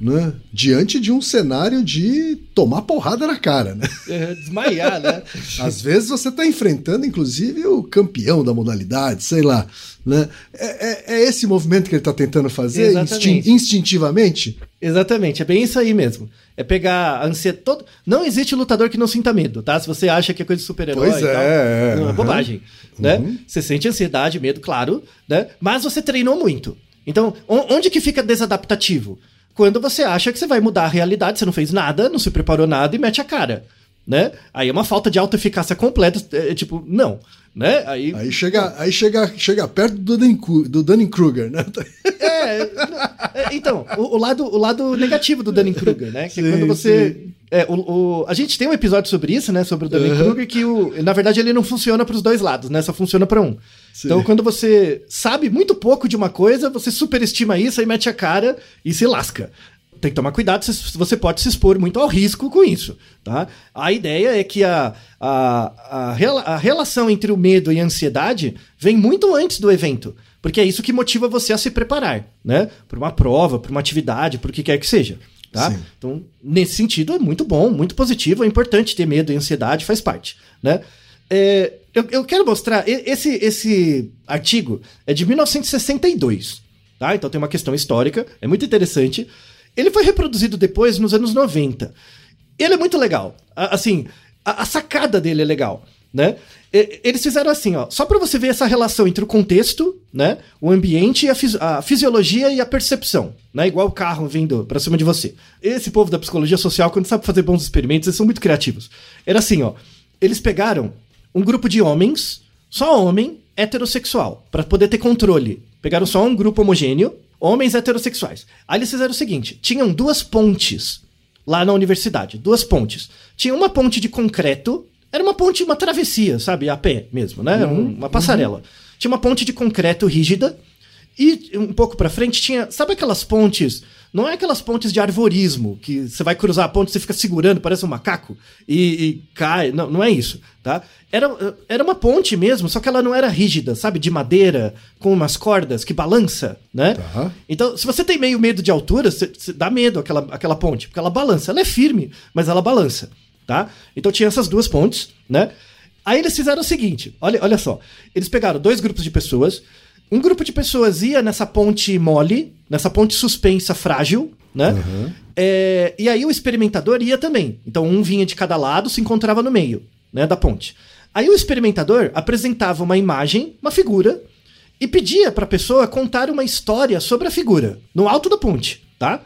Né, diante de um cenário de tomar porrada na cara, né? desmaiar, né? Às vezes você está enfrentando, inclusive, o campeão da modalidade, sei lá. Né? É, é- é esse movimento que ele está tentando fazer instin- instintivamente? Exatamente, é bem isso aí mesmo. É pegar a ansiedade. Todo... Não existe lutador que não sinta medo, tá? Se você acha que é coisa de super-herói. Pois tal, é, é, não, aham. bobagem. Né? Você sente ansiedade, medo, claro, né? Mas você treinou muito. Então, on- onde que fica desadaptativo? Quando você acha que você vai mudar a realidade, você não fez nada, não se preparou nada e mete a cara. Né? Aí é uma falta de autoeficácia completa. É, tipo, não. Né? Aí, Aí chega, aí chega, chega perto do Dunning- do Dunning-Kruger, né? É, é, então, o, o lado, o lado negativo do Dunning-Kruger, né? Que é Sim, quando você... é, o, o- a gente tem um episódio sobre isso, né? Sobre o Dunning-Kruger, que o, na verdade ele não funciona para os dois lados, né? Só funciona para um. Então, quando você sabe muito pouco de uma coisa, você superestima isso, aí mete a cara e se lasca. Tem que tomar cuidado, você- pode se expor muito ao risco com isso, tá? A ideia é que a, a, a, rela- a relação entre o medo e a ansiedade vem muito antes do evento, porque é isso que motiva você a se preparar, né? Para uma prova, para uma atividade, para o que quer que seja, tá? Sim. Então, nesse sentido, é muito bom, muito positivo, é importante ter medo e ansiedade, faz parte, né? É, eu, eu quero mostrar, esse, esse artigo é de 1962, tá? Então tem uma questão histórica, é muito interessante. Ele foi reproduzido depois nos anos 90. Ele é muito legal. A- Assim, a, a sacada dele é legal, né? E- Eles fizeram assim, ó, só pra você ver essa relação entre o contexto, né, o ambiente e a, fisi- a fisiologia e a percepção, né, igual o carro vindo pra cima de você. Esse povo da psicologia social, quando sabe fazer bons experimentos, eles são muito criativos. Era assim, ó, eles pegaram um grupo de homens, só homem heterossexual, pra poder ter controle. Pegaram só um grupo homogêneo, homens heterossexuais. Aí eles fizeram o seguinte: tinham duas pontes lá na universidade, duas pontes. Tinha uma ponte de concreto, era uma, ponte, uma travessia, sabe? A pé mesmo, né? Um- uma passarela. Tinha uma ponte de concreto rígida e um pouco pra frente tinha. Sabe aquelas pontes? Não é aquelas pontes de arvorismo, que você vai cruzar a ponte, você fica segurando, parece um macaco, e, e cai. Não, não é isso, tá? Era, era uma ponte mesmo, só que ela não era rígida, sabe? De madeira, com umas cordas que balança, né? Tá. Então, se você tem meio medo de altura, você, você dá medo aquela, aquela ponte, porque ela balança. Ela é firme, mas ela balança, tá? Então tinha essas duas pontes, né? Aí eles fizeram o seguinte, olha, olha só. Eles pegaram dois grupos de pessoas. Um grupo de pessoas ia nessa ponte mole, nessa ponte suspensa frágil, né? É, e aí o experimentador ia também. Então um vinha de cada lado, se encontrava no meio, né, da ponte. Aí o experimentador apresentava uma imagem, uma figura, e pedia pra pessoa contar uma história sobre a figura, no alto da ponte, tá?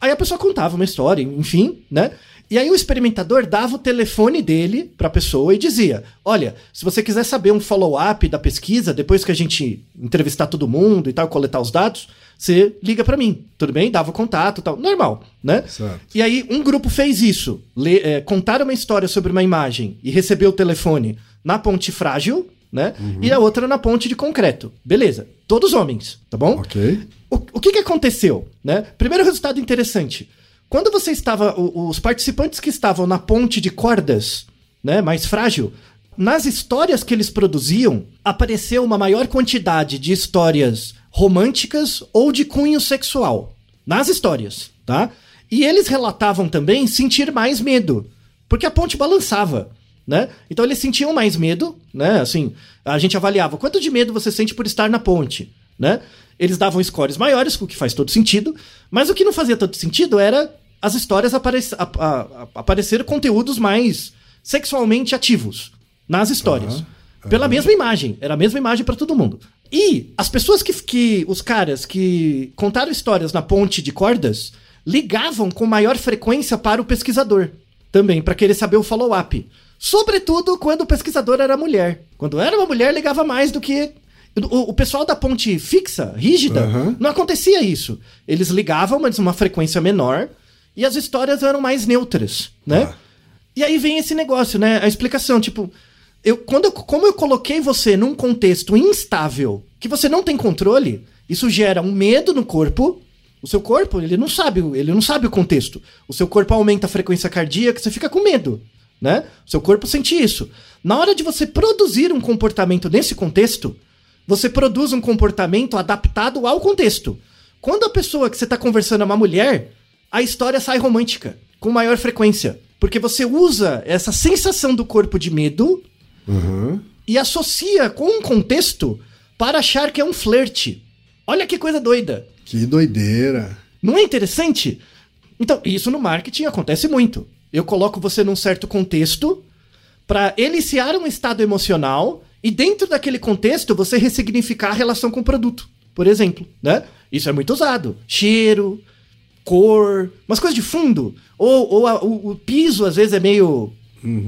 Aí a pessoa contava uma história, enfim, né? E aí o experimentador dava o telefone dele pra pessoa e dizia: "Olha, se você quiser saber um follow-up da pesquisa depois que a gente entrevistar todo mundo e tal, coletar os dados, você liga pra mim, tudo bem? Dava o contato, e tal, normal, né? Certo. E aí um grupo fez isso, le, é, contaram uma história sobre uma imagem e recebeu o telefone na ponte frágil, né? E a outra na ponte de concreto. Beleza. Todos homens, tá bom? Ok. O, o que, que aconteceu? Né? Primeiro resultado interessante. Quando você estava. os participantes que estavam na ponte de cordas, né, mais frágil, nas histórias que eles produziam, apareceu uma maior quantidade de histórias românticas ou de cunho sexual. Nas histórias, tá? E eles relatavam também sentir mais medo, porque a ponte balançava. Né? Então eles sentiam mais medo, né? Assim, a gente avaliava quanto de medo você sente por estar na ponte, né? Eles davam scores maiores, o que faz todo sentido, mas o que não fazia todo sentido era as histórias aparec a- a- a- aparecer conteúdos mais sexualmente ativos nas histórias. Pela mesma imagem, era a mesma imagem pra todo mundo. E as pessoas que, que os caras que contaram histórias na ponte de cordas ligavam com maior frequência para o pesquisador também, pra querer saber o follow-up. Sobretudo quando o pesquisador era mulher. Quando era uma mulher, ligava mais do que. O, o pessoal da ponte fixa, rígida, Aham. não acontecia isso. Eles ligavam, mas uma frequência menor, e as histórias eram mais neutras, né? Tá. E aí vem esse negócio, né? A explicação, tipo, eu, quando eu, como eu coloquei você num contexto instável, que você não tem controle, isso gera um medo no corpo. O seu corpo, ele não sabe, ele não sabe o contexto. O seu corpo aumenta a frequência cardíaca, você fica com medo, né? O seu corpo sente isso. Na hora de você produzir um comportamento nesse contexto, você produz um comportamento adaptado ao contexto. Quando a pessoa que você está conversando é uma mulher, a história sai romântica, com maior frequência. Porque você usa essa sensação do corpo de medo Uhum. e associa com um contexto para achar que é um flerte. Olha que coisa doida. Que doideira. Não é interessante? Então, isso no marketing acontece muito. Eu coloco você num certo contexto para eliciar um estado emocional e dentro daquele contexto você ressignificar a relação com o produto, por exemplo, né? Isso é muito usado. Cheiro, cor, umas coisas de fundo. Ou, ou a- o, o piso às vezes é meio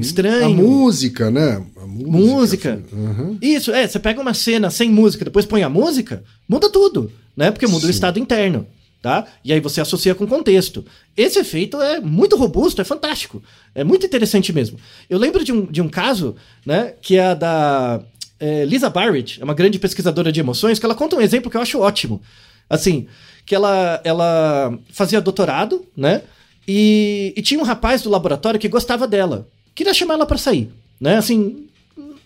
estranho. A música, né? A música. Música. Uhum. Isso, é, você pega uma cena sem música, depois põe a música, muda tudo, né? Porque muda o Sim. estado interno, tá? E aí você associa com o contexto. Esse efeito é muito robusto, é fantástico. É muito interessante mesmo. Eu lembro de um, de um caso, né, que é a da é, Lisa Barrett, é uma grande pesquisadora de emoções, que ela conta um exemplo que eu acho ótimo. Assim, que ela, ela fazia doutorado, né? E, e tinha um rapaz do laboratório que gostava dela. Queria chamar ela pra sair, né? Assim,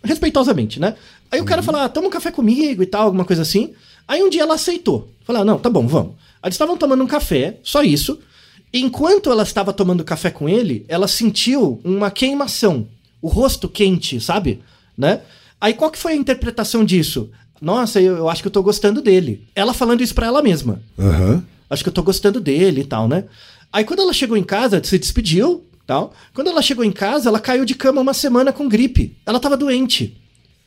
respeitosamente, né? Aí o cara falou, ah, toma um café comigo e tal, alguma coisa assim. Aí um dia ela aceitou. Falou, ah, não, tá bom, vamos. Aí eles estavam tomando um café, só isso. Enquanto ela estava tomando café com ele, ela sentiu uma queimação. O rosto quente, sabe? Né? Aí qual que foi a interpretação disso? Nossa, eu, eu acho que eu tô gostando dele. Ela falando isso pra ela mesma Aham. acho que eu tô gostando dele e tal, né? Aí quando ela chegou em casa, se despediu, tal. Quando ela chegou em casa, ela caiu de cama uma semana com gripe. Ela tava doente.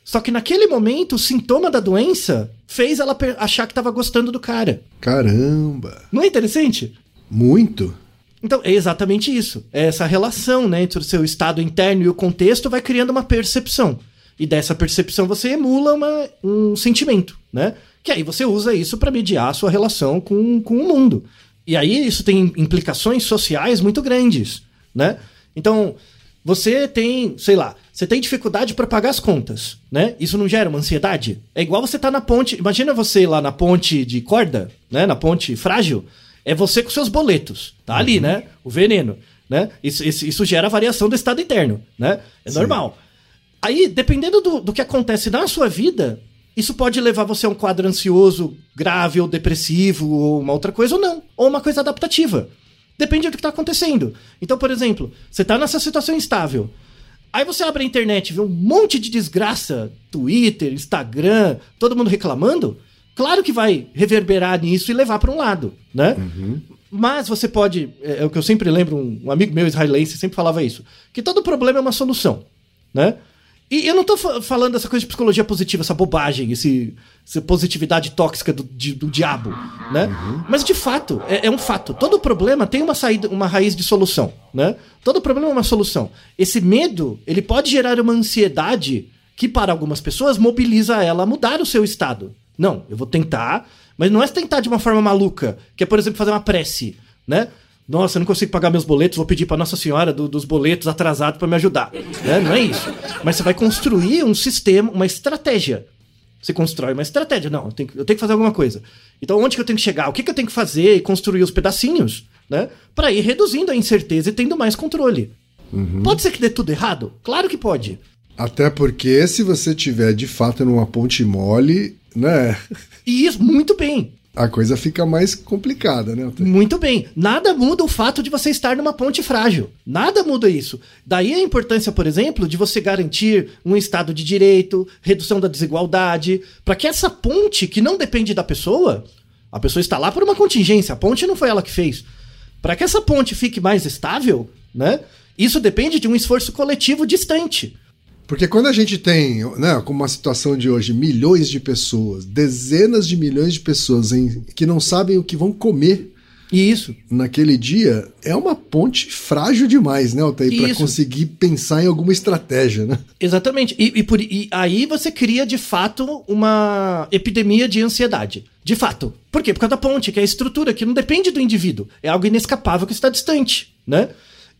Só que naquele momento, o sintoma da doença fez ela achar que tava gostando do cara. Caramba. Não é interessante? Muito. Então, é exatamente isso. É essa relação, né, entre o seu estado interno e o contexto vai criando uma percepção. E dessa percepção você emula uma- um sentimento, né? Que aí você usa isso para mediar a sua relação com, com o mundo. E aí isso tem implicações sociais muito grandes, né? Então, Você tem, sei lá, você tem dificuldade para pagar as contas, né? Isso não gera uma ansiedade? É igual você tá na ponte, imagina você lá na ponte de corda, né? Na ponte frágil, é você com seus boletos, tá ali, né? O veneno, né? Isso, isso, isso gera variação do estado interno, né? É Sim. normal. Aí, dependendo do, do que acontece na sua vida, isso pode levar você a um quadro ansioso, grave ou depressivo, ou uma outra coisa, ou não. Ou uma coisa adaptativa. Depende do que está acontecendo. Então, por exemplo, você está nessa situação instável. Aí você abre a internet e vê um monte de desgraça, Twitter, Instagram, todo mundo reclamando. Claro que vai reverberar nisso e levar para um lado, né? Mas você pode, é, é o que eu sempre lembro, um, um amigo meu israelense sempre falava isso, que todo problema é uma solução, né? E eu não tô fa- falando essa coisa de psicologia positiva, essa bobagem, esse, essa positividade tóxica do, di- do diabo, né? Mas de fato, é, é um fato. Todo problema tem uma saída, uma raiz de solução, né? Todo problema é uma solução. Esse medo, ele pode gerar uma ansiedade que para algumas pessoas mobiliza ela a mudar o seu estado. Não, eu vou tentar, mas não é tentar de uma forma maluca, que é, por exemplo, fazer uma prece, né? Nossa, eu não consigo pagar meus boletos, vou pedir para Nossa Senhora do- dos boletos atrasados para me ajudar. Né? Não é isso. Mas você vai construir um sistema, uma estratégia. Você constrói uma estratégia. Não, eu tenho, que- eu tenho que fazer alguma coisa. Então, onde que eu tenho que chegar? O que, que eu tenho que fazer? E construir os pedacinhos, né? Para ir reduzindo a incerteza e tendo mais controle. Pode ser que dê tudo errado? Claro que pode. Até porque se você tiver de fato numa ponte mole, né? E isso, muito bem. A coisa fica mais complicada, né? Muito bem. Nada muda o fato de você estar numa ponte frágil. Nada muda isso. Daí a importância, por exemplo, de você garantir um Estado de direito, redução da desigualdade, para que essa ponte, que não depende da pessoa, a pessoa está lá por uma contingência, a ponte não foi ela que fez. Para que essa ponte fique mais estável, né? Isso depende de um esforço coletivo distante. Porque quando a gente tem, né, como uma situação de hoje, milhões de pessoas, dezenas de milhões de pessoas em- que não sabem o que vão comer E isso. naquele dia, é uma ponte frágil demais, né, Altair, para conseguir pensar em alguma estratégia, né? Exatamente. E, e por- e aí você cria, de fato, uma epidemia de ansiedade. De fato. Por quê? Por causa da ponte, que é a estrutura, que não depende do indivíduo. É algo inescapável que está distante, né?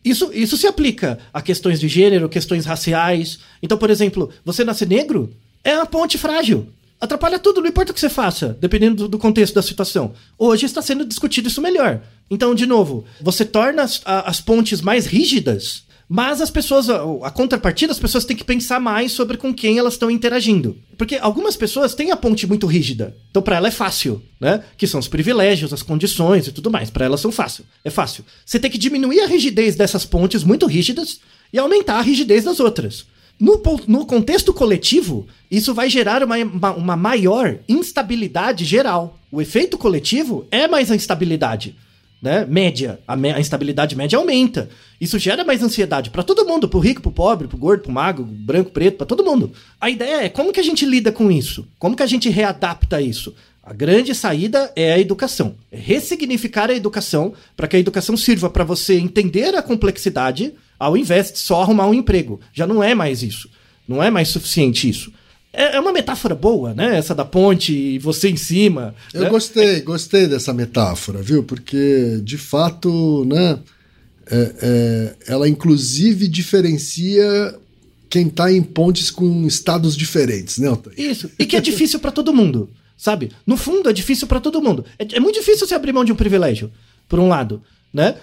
Isso, isso se aplica a questões de gênero, questões raciais. Então, por exemplo, você nascer negro é uma ponte frágil. Atrapalha tudo, não importa o que você faça, dependendo do, do contexto da situação. Hoje está sendo discutido isso melhor. Então, de novo, você torna as, a- as pontes mais rígidas, mas as pessoas, a, contrapartida, as pessoas têm que pensar mais sobre com quem elas estão interagindo. Porque algumas pessoas têm a ponte muito rígida. Então, para ela é fácil, né? Que são os privilégios, as condições e tudo mais. Para elas são fácil. É fácil. Você tem que diminuir a rigidez dessas pontes muito rígidas e aumentar a rigidez das outras. No, no contexto coletivo, isso vai gerar uma, uma, uma maior instabilidade geral. O efeito coletivo é mais a instabilidade né, média. A, me- a instabilidade média aumenta. Isso gera mais ansiedade para todo mundo, pro rico, pro pobre, pro gordo, pro magro, branco, preto, para todo mundo. A ideia é como que a gente lida com isso? Como que a gente readapta isso? A grande saída é a educação. É ressignificar a educação para que a educação sirva para você entender a complexidade ao invés de só arrumar um emprego. Já não é mais isso. Não é mais suficiente isso. É é uma metáfora boa, né? Essa da ponte e você em cima. Eu né? gostei, gostei dessa metáfora, viu? Porque, de fato, né, é- é, ela inclusive diferencia quem tá em pontes com estados diferentes, né, Altair? Isso. E que é difícil pra todo mundo, sabe? No fundo, é difícil pra todo mundo. É, é muito difícil você abrir mão de um privilégio, por um lado, né?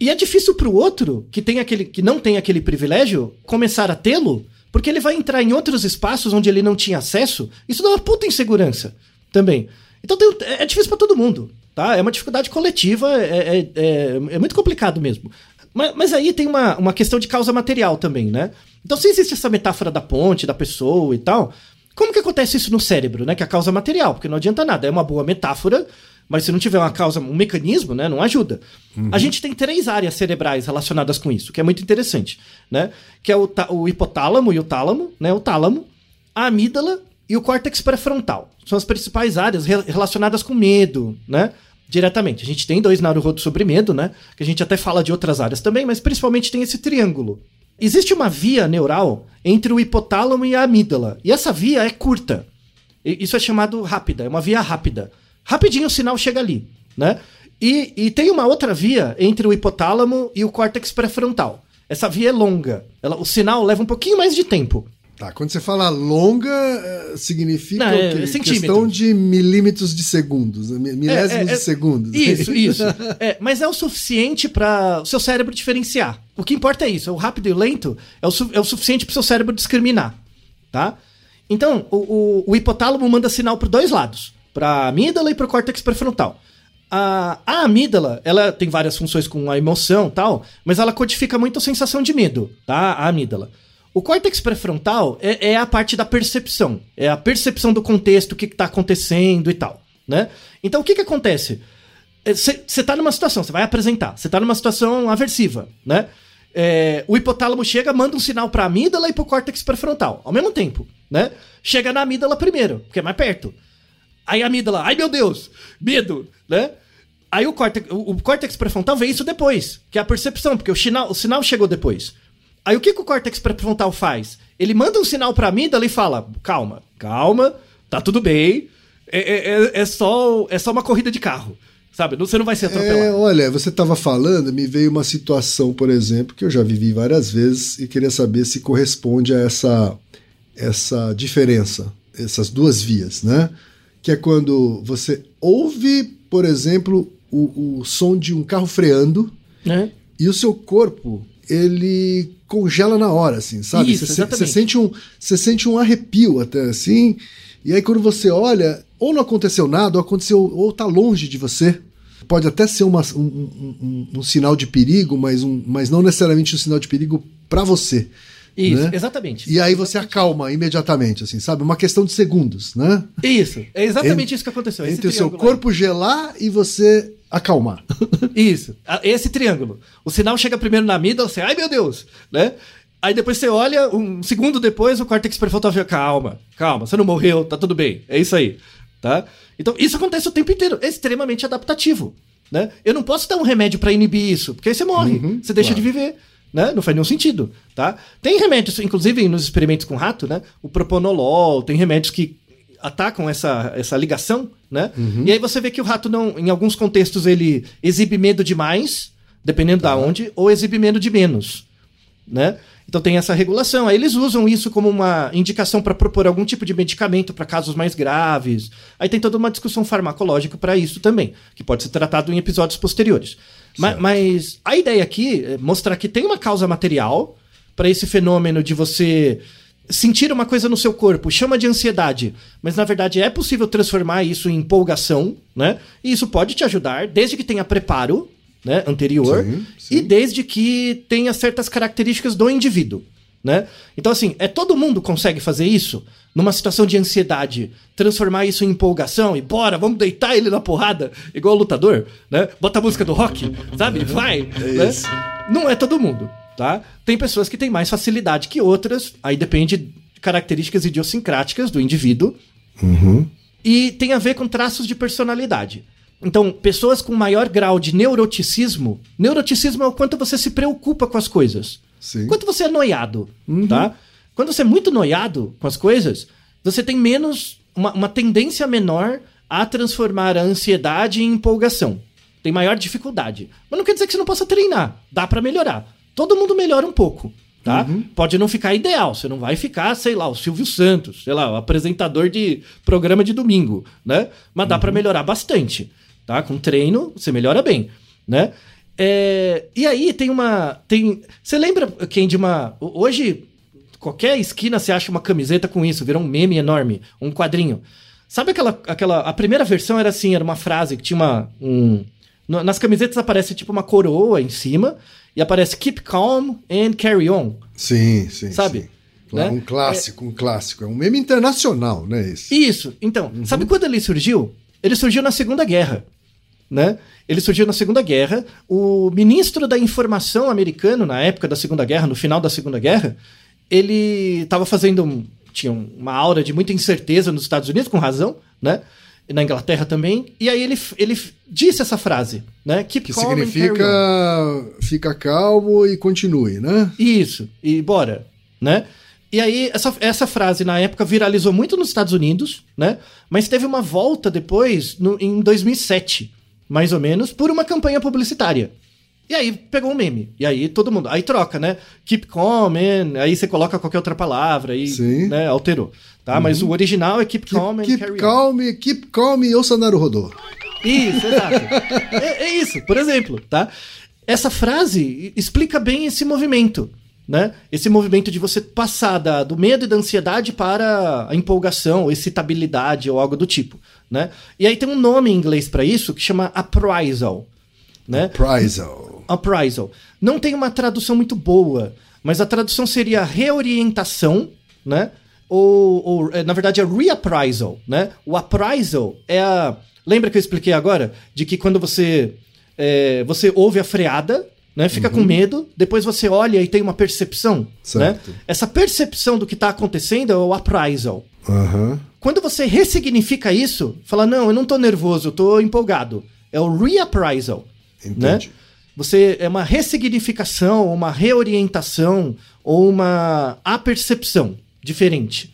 E é difícil pro outro, que, tem aquele, que não tem aquele privilégio, começar a tê-lo, porque ele vai entrar em outros espaços onde ele não tinha acesso. Isso dá uma puta insegurança também. Então tem- é, é difícil pra todo mundo, tá? É uma dificuldade coletiva, é, é, é, é muito complicado mesmo. Mas, mas aí tem uma, uma questão de causa material também, né? Então, se existe essa metáfora da ponte, da pessoa e tal, como que acontece isso no cérebro, né? Que é a causa material, porque não adianta nada, é uma boa metáfora, mas se não tiver uma causa, um mecanismo, né, não ajuda. A gente tem três áreas cerebrais relacionadas com isso, que é muito interessante, né? Que é o, o hipotálamo e o tálamo, né? O tálamo, a amígdala e o córtex pré-frontal. São as principais áreas re- relacionadas com medo, né? Diretamente. A gente tem dois Naruhodo sobre medo, né? Que a gente até fala de outras áreas também, mas principalmente tem esse triângulo. Existe uma via neural entre o hipotálamo e a amígdala. E essa via é curta. Isso é chamado rápida, é uma via rápida. Rapidinho o sinal chega ali, né? E, e tem uma outra via entre o hipotálamo e o córtex pré-frontal. essa via é longa. Ela, o sinal leva um pouquinho mais de tempo. Tá, quando você fala longa, eh, significa Não, o é- é questão de milímetros de segundos, mi- milésimos É, é, é- de segundos. Isso, isso. É, mas é o suficiente para o seu cérebro diferenciar. O que importa é isso. O rápido e o lento é o, su- é o suficiente para o seu cérebro discriminar. Tá? Então, o, o- o hipotálamo manda sinal para dois lados: para a amígdala e para o córtex pré-frontal. A, a amígdala, ela tem várias funções com a emoção tal, mas ela codifica muito a sensação de medo, tá? A amígdala. O córtex pré-frontal é, é a parte da percepção. É a percepção do contexto, o que está acontecendo e tal, né? Então, o que que acontece? Você tá numa situação, você vai apresentar, você tá numa situação aversiva, né? É, o hipotálamo chega, manda um sinal pra amígdala e pro córtex pré-frontal, ao mesmo tempo, né? Chega na amígdala primeiro, porque é mais perto. Aí a amígdala, ai meu Deus, medo, né? Aí o córtex, o, córtex pré-frontal vê isso depois, que é a percepção, porque o sinal, o sinal chegou depois. Aí o que, que o córtex pré-frontal faz? Ele manda um sinal pra amígdala e fala: calma, calma, tá tudo bem, é, é, é- é só, é só uma corrida de carro, sabe? Você não vai ser É, atropelado. olha, você estava falando, me veio uma situação, por exemplo, que eu já vivi várias vezes e queria saber se corresponde a essa, essa diferença, essas duas vias, né? Que é quando você ouve, por exemplo, o, o som de um carro freando né? e o seu corpo ele congela na hora, assim, sabe? Isso, você, você sente um, você sente um arrepio até assim, e aí quando você olha, ou não aconteceu nada, ou aconteceu, ou tá longe de você. Pode até ser uma- um, um- um- um sinal de perigo, mas, um, mas não necessariamente um sinal de perigo para você. Isso, né? exatamente. E aí você acalma imediatamente, assim, sabe? Uma questão de segundos, né? Isso, é exatamente isso que aconteceu. Entre o seu triângulo aí. corpo gelar e você acalmar. Isso, esse triângulo. O sinal chega primeiro na amígdala, você, ai meu Deus, né? Aí depois você olha, um segundo depois, o córtex pré-frontal fica, calma, calma, você não morreu, tá tudo bem, é isso aí, tá? Então, isso acontece o tempo inteiro, é extremamente adaptativo, né? Eu não posso dar um remédio pra inibir isso, porque aí você morre, você deixa claro. de viver, né? Não faz nenhum sentido, tá? Tem remédios, inclusive nos experimentos com rato, né? O proponolol, tem remédios que atacam essa, essa ligação, né? E aí você vê que o rato não, em alguns contextos ele exibe medo demais, dependendo da onde, ou exibe medo de menos, né? Então tem essa regulação. Aí eles usam isso como uma indicação para propor algum tipo de medicamento para casos mais graves. Aí tem toda uma discussão farmacológica para isso também, que pode ser tratado em episódios posteriores. Ma- Mas, a ideia aqui é mostrar que tem uma causa material para esse fenômeno de você sentir uma coisa no seu corpo, chama de ansiedade, mas na verdade é possível transformar isso em empolgação, né? E isso pode te ajudar, desde que tenha preparo, né, anterior, Sim, sim. e desde que tenha certas características do indivíduo, né? Então assim, é todo mundo consegue fazer isso numa situação de ansiedade, transformar isso em empolgação e bora, vamos deitar ele na porrada, igual o lutador, né? Bota a música do rock, sabe? Vai, né? isso. Não é todo mundo, tá? Tem pessoas que têm mais facilidade que outras, aí depende de características idiosincráticas do indivíduo e tem a ver com traços de personalidade. Então, pessoas com maior grau de neuroticismo, neuroticismo é o quanto você se preocupa com as coisas. Sim. Quanto você é noiado, tá? Quando você é muito noiado com as coisas, você tem menos, uma, uma tendência menor a transformar a ansiedade em empolgação. Tem maior dificuldade. Mas não quer dizer que você não possa treinar. Dá pra melhorar. Todo mundo melhora um pouco, tá? Pode não ficar ideal. Você não vai ficar, sei lá, o Silvio Santos, sei lá, o apresentador de programa de domingo, né? Mas dá pra melhorar bastante, tá? Com treino, você melhora bem, né? É, e aí tem uma. Tem, você lembra, quem de uma. Hoje, qualquer esquina você acha uma camiseta com isso, virou um meme enorme, um quadrinho. Sabe aquela. aquela a primeira versão era assim, era uma frase que tinha uma. Um, nas camisetas aparece tipo uma coroa em cima e aparece Keep calm and carry on. Sim, sim. Sabe? sim. Né? Um clássico, um clássico. É um meme internacional, né? Esse. Isso. Então, sabe quando ele surgiu? Ele surgiu na Segunda Guerra, né? Ele surgiu na Segunda Guerra. O ministro da Informação americano na época da Segunda Guerra, no final da Segunda Guerra, ele estava fazendo um- tinha uma aura de muita incerteza nos Estados Unidos, com razão, né? E na Inglaterra também. E aí ele, ele disse essa frase, né? Keep Que significa fica calmo e continue, né? Isso, e bora, né? E aí, essa, essa frase na época viralizou muito nos Estados Unidos, né? Mas teve uma volta depois, no- em 2007, mais ou menos, por uma campanha publicitária, E aí pegou um meme. E aí todo mundo. Aí troca, né? Keep calm, man. Aí você coloca qualquer outra palavra e né, alterou. Tá? Mas o original é keep, calm Keep, and keep carry on. calm, keep calm e ouça Naruhodô. Isso, exato. é, é isso, por exemplo, tá? Essa frase explica bem esse movimento, né? Esse movimento de você passar da- do medo e da ansiedade para a empolgação, excitabilidade ou algo do tipo, né? E aí tem um nome em inglês para isso que chama appraisal, né? Appraisal. appraisal. Não tem uma tradução muito boa, mas a tradução seria reorientação, né? Ou, ou, é, na verdade é reappraisal, né? O appraisal é a... Lembra que eu expliquei agora? De que quando você, é, você ouve a freada, né? Fica com medo, depois você olha e tem uma percepção, Certo. né? Essa percepção do que está acontecendo é o appraisal. Aham. Quando você ressignifica isso, fala, não, eu não tô nervoso, eu tô empolgado. É o reappraisal. Né? Entendi. Você é uma ressignificação, uma reorientação ou uma apercepção diferente,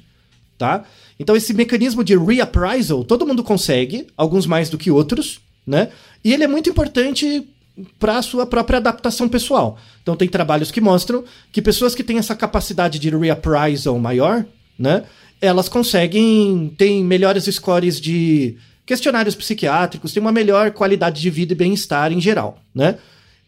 tá? Então esse mecanismo de reappraisal, todo mundo consegue, alguns mais do que outros, né? E ele é muito importante para a sua própria adaptação pessoal. Então tem trabalhos que mostram que pessoas que têm essa capacidade de reappraisal maior, né? Elas conseguem têm melhores scores de questionários psiquiátricos, têm uma melhor qualidade de vida e bem-estar em geral, né?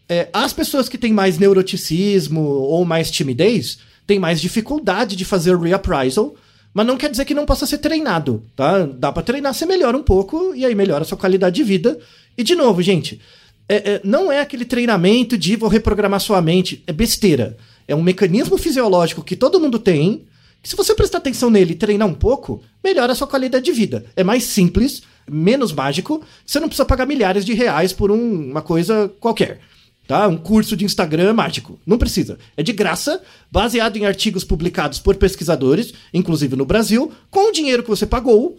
É, as pessoas que têm mais neuroticismo ou mais timidez têm mais dificuldade de fazer reappraisal, mas não quer dizer que não possa ser treinado, tá? Dá pra treinar, você melhora um pouco e aí melhora a sua qualidade de vida. E de novo, gente, é- é, não é aquele treinamento de vou reprogramar sua mente, é besteira. É um mecanismo fisiológico que todo mundo tem, que se você prestar atenção nele e treinar um pouco, melhora a sua qualidade de vida. É mais simples, menos mágico, você não precisa pagar milhares de reais por um- uma coisa qualquer. Tá? Um curso de Instagram mágico. Não precisa. É de graça, baseado em artigos publicados por pesquisadores, inclusive no Brasil, com o dinheiro que você pagou.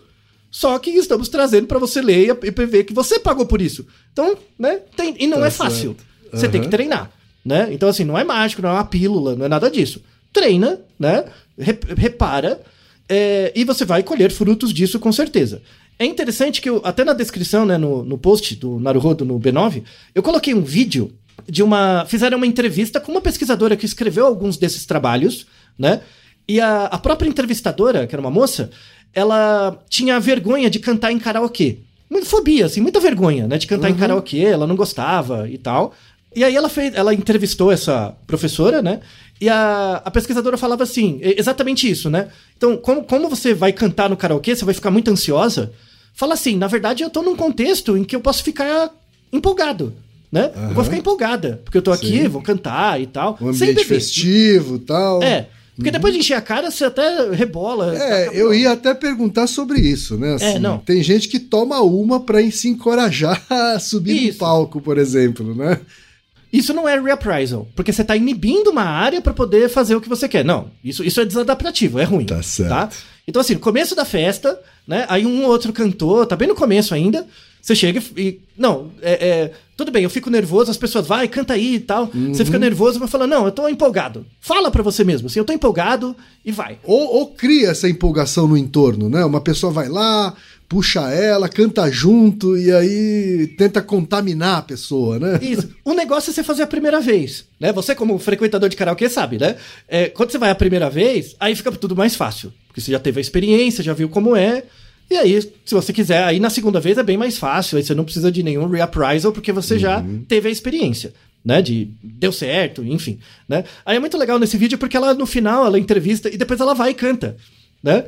Só que estamos trazendo para você ler e ver que você pagou por isso. Então, né? tem- e não Tá é fácil. certo. Você tem que treinar, né? Então, assim, não é mágico, não é uma pílula, não é nada disso. Treina, né? Rep- repara, é, e você vai colher frutos disso com certeza. É interessante que eu, até na descrição, né, no, no post do Naruhodo no B9, eu coloquei um vídeo de uma. Fizeram uma entrevista com uma pesquisadora que escreveu alguns desses trabalhos, né? E a, a própria entrevistadora, que era uma moça, ela tinha vergonha de cantar em karaokê. Muita fobia, assim, muita vergonha, né? De cantar em karaokê, ela não gostava e tal. E aí ela fez, ela entrevistou essa professora, né? E a, a pesquisadora falava assim, exatamente isso, né? Então, como, como você vai cantar no karaokê, você vai ficar muito ansiosa. Fala assim, na verdade eu tô num contexto em que eu posso ficar empolgado, né? Eu vou ficar empolgada, porque eu tô aqui, Sim. vou cantar e tal. Um sem ambiente beber. festivo e tal. É, porque depois de encher a cara, você até rebola. É, tá- eu ia até perguntar sobre isso, né? Assim, É, não. Tem gente que toma uma pra se encorajar a subir no Isso. palco, por exemplo, né? Isso não é reappraisal, porque você tá inibindo uma área pra poder fazer o que você quer. Não, isso, isso é desadaptativo, é ruim. Tá certo. Então, assim, começo da festa, né? Aí um ou outro cantor, tá bem no começo ainda. Você chega e. não, é, é, Tudo bem, eu fico nervoso, as pessoas, vai, canta aí e tal. Você Uhum. fica nervoso, vai falar, não, eu tô empolgado. Fala pra você mesmo, assim, eu tô empolgado e vai. Ou, ou cria essa empolgação no entorno, né? Uma pessoa vai lá, puxa ela, canta junto e aí tenta contaminar a pessoa, né? Isso. O negócio é você fazer a primeira vez, né? Você, como frequentador de karaokê, sabe, né? É, quando você vai a primeira vez, aí fica tudo mais fácil. Porque você já teve a experiência, já viu como é. E aí, se você quiser, aí na segunda vez é bem mais fácil. Aí você não precisa de nenhum reappraisal, porque você já teve a experiência. Né, de deu certo, enfim, né? Aí é muito legal nesse vídeo porque ela no final ela entrevista e depois ela vai e canta, né?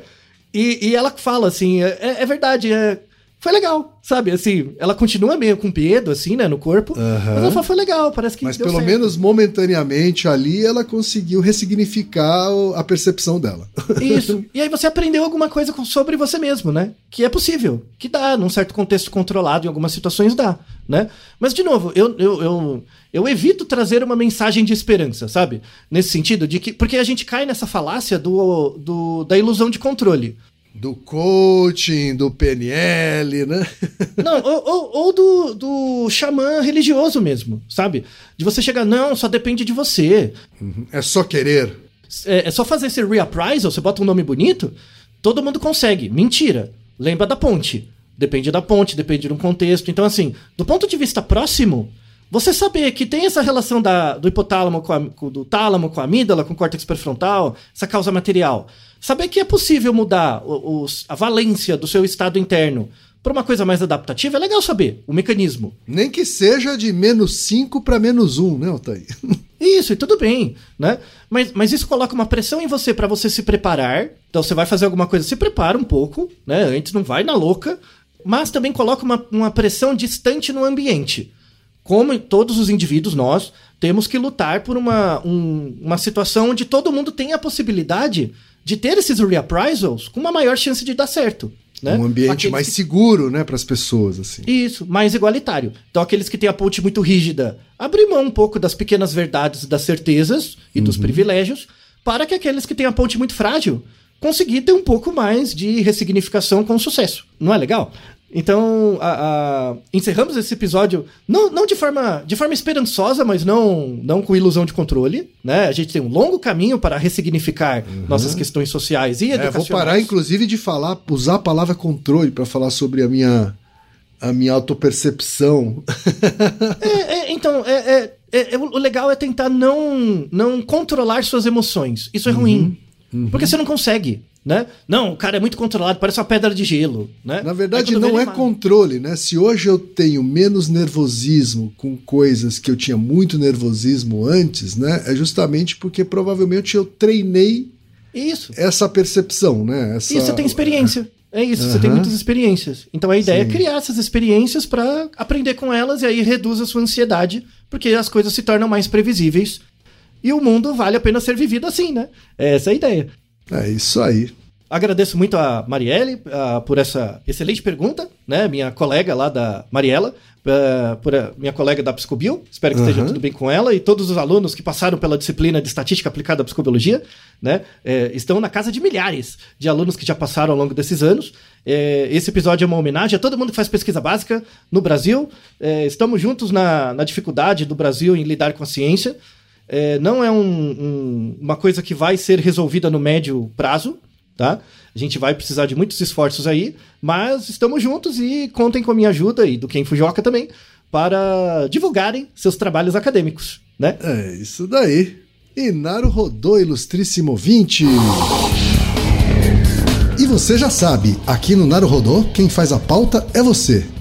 E, e ela fala assim, é, é verdade, é, foi legal, sabe? Assim, ela continua meio com medo, assim, né, no corpo. Aham. Mas ela fala, foi legal, parece que Mas pelo certo. menos momentaneamente ali ela conseguiu ressignificar a percepção dela. Isso. E aí você aprendeu alguma coisa sobre você mesmo, né? Que é possível, que dá, num certo contexto controlado, em algumas situações dá, né? Mas, de novo, eu, eu, eu, eu evito trazer uma mensagem de esperança, sabe? Nesse sentido, de que. Porque a gente cai nessa falácia do, do, da ilusão de controle. Do coaching, do PNL, né? Não, ou, ou, ou do, do xamã religioso mesmo, sabe? De você chegar, não, só depende de você. É só querer. É, é só fazer esse reappraisal, você bota um nome bonito, todo mundo consegue. Mentira. Lembra da ponte. Depende da ponte, depende de um contexto. Então, assim, do ponto de vista próximo, Você saber que tem essa relação da, do hipotálamo com a, do tálamo com a amígdala, com o córtex pré-frontal, essa causa material. Saber que é possível mudar os, a valência do seu estado interno para uma coisa mais adaptativa, é legal saber o mecanismo. Nem que seja de menos 5 para menos 1, né, Altair? Isso, e tudo bem, né? Mas, mas isso coloca uma pressão em você para você se preparar. Então você vai fazer alguma coisa, se prepara um pouco, né? Antes não vai na louca, mas também coloca uma, uma pressão distante no ambiente. Como todos os indivíduos, nós temos que lutar por uma, um, uma situação onde todo mundo tem a possibilidade de ter esses reappraisals com uma maior chance de dar certo. Né? Um ambiente aqueles mais que... seguro, né, para as pessoas, assim. Isso, mais igualitário. Então, aqueles que têm a ponte muito rígida, abrir mão um pouco das pequenas verdades, das certezas e uhum. dos privilégios, para que aqueles que têm a ponte muito frágil conseguir ter um pouco mais de ressignificação com sucesso. Não é legal? Então, a, a, encerramos esse episódio não, não de, forma, de forma esperançosa, mas não, não com ilusão de controle. Né? A gente tem um longo caminho para ressignificar uhum. nossas questões sociais e é, educacionais. Vou parar, inclusive, de falar, usar a palavra controle para falar sobre a minha, a minha autopercepção. é, é, então, é, é, é, é o legal é tentar não, não controlar suas emoções. Isso é uhum. ruim. Uhum. Porque você não consegue né? Não, o cara é muito controlado, parece uma pedra de gelo, né? Na verdade, não é controle, né? Se hoje eu tenho menos nervosismo com coisas que eu tinha muito nervosismo antes, né? É justamente porque provavelmente eu treinei isso. essa percepção, né? Essa... Isso, você tem experiência. É isso, uhum. você tem muitas experiências. Então a ideia é Sim. é criar essas experiências para aprender com elas e aí reduz a sua ansiedade, porque as coisas se tornam mais previsíveis. E o mundo vale a pena ser vivido assim, né? Essa é a ideia. É isso aí. Agradeço muito a Marielle uh, por essa excelente pergunta, né? Minha colega lá da Mariela, uh, por a, minha colega da Psicobio. Espero que uhum. esteja tudo bem com ela e todos os alunos que passaram pela disciplina de estatística aplicada à psicobiologia, né? É, estão na casa de milhares de alunos que já passaram ao longo desses anos. É, esse episódio é uma homenagem a todo mundo que faz pesquisa básica no Brasil. É, estamos juntos na, na dificuldade do Brasil em lidar com a ciência. É, não é um, um, uma coisa que vai ser resolvida no médio prazo, tá? A gente vai precisar de muitos esforços aí, mas estamos juntos e contem com a minha ajuda e do Ken Fujioka também para divulgarem seus trabalhos acadêmicos, né? É isso daí. Inaro rodou, ilustríssimo 20. E você já sabe, aqui no Naru Rodô, quem faz a pauta é você.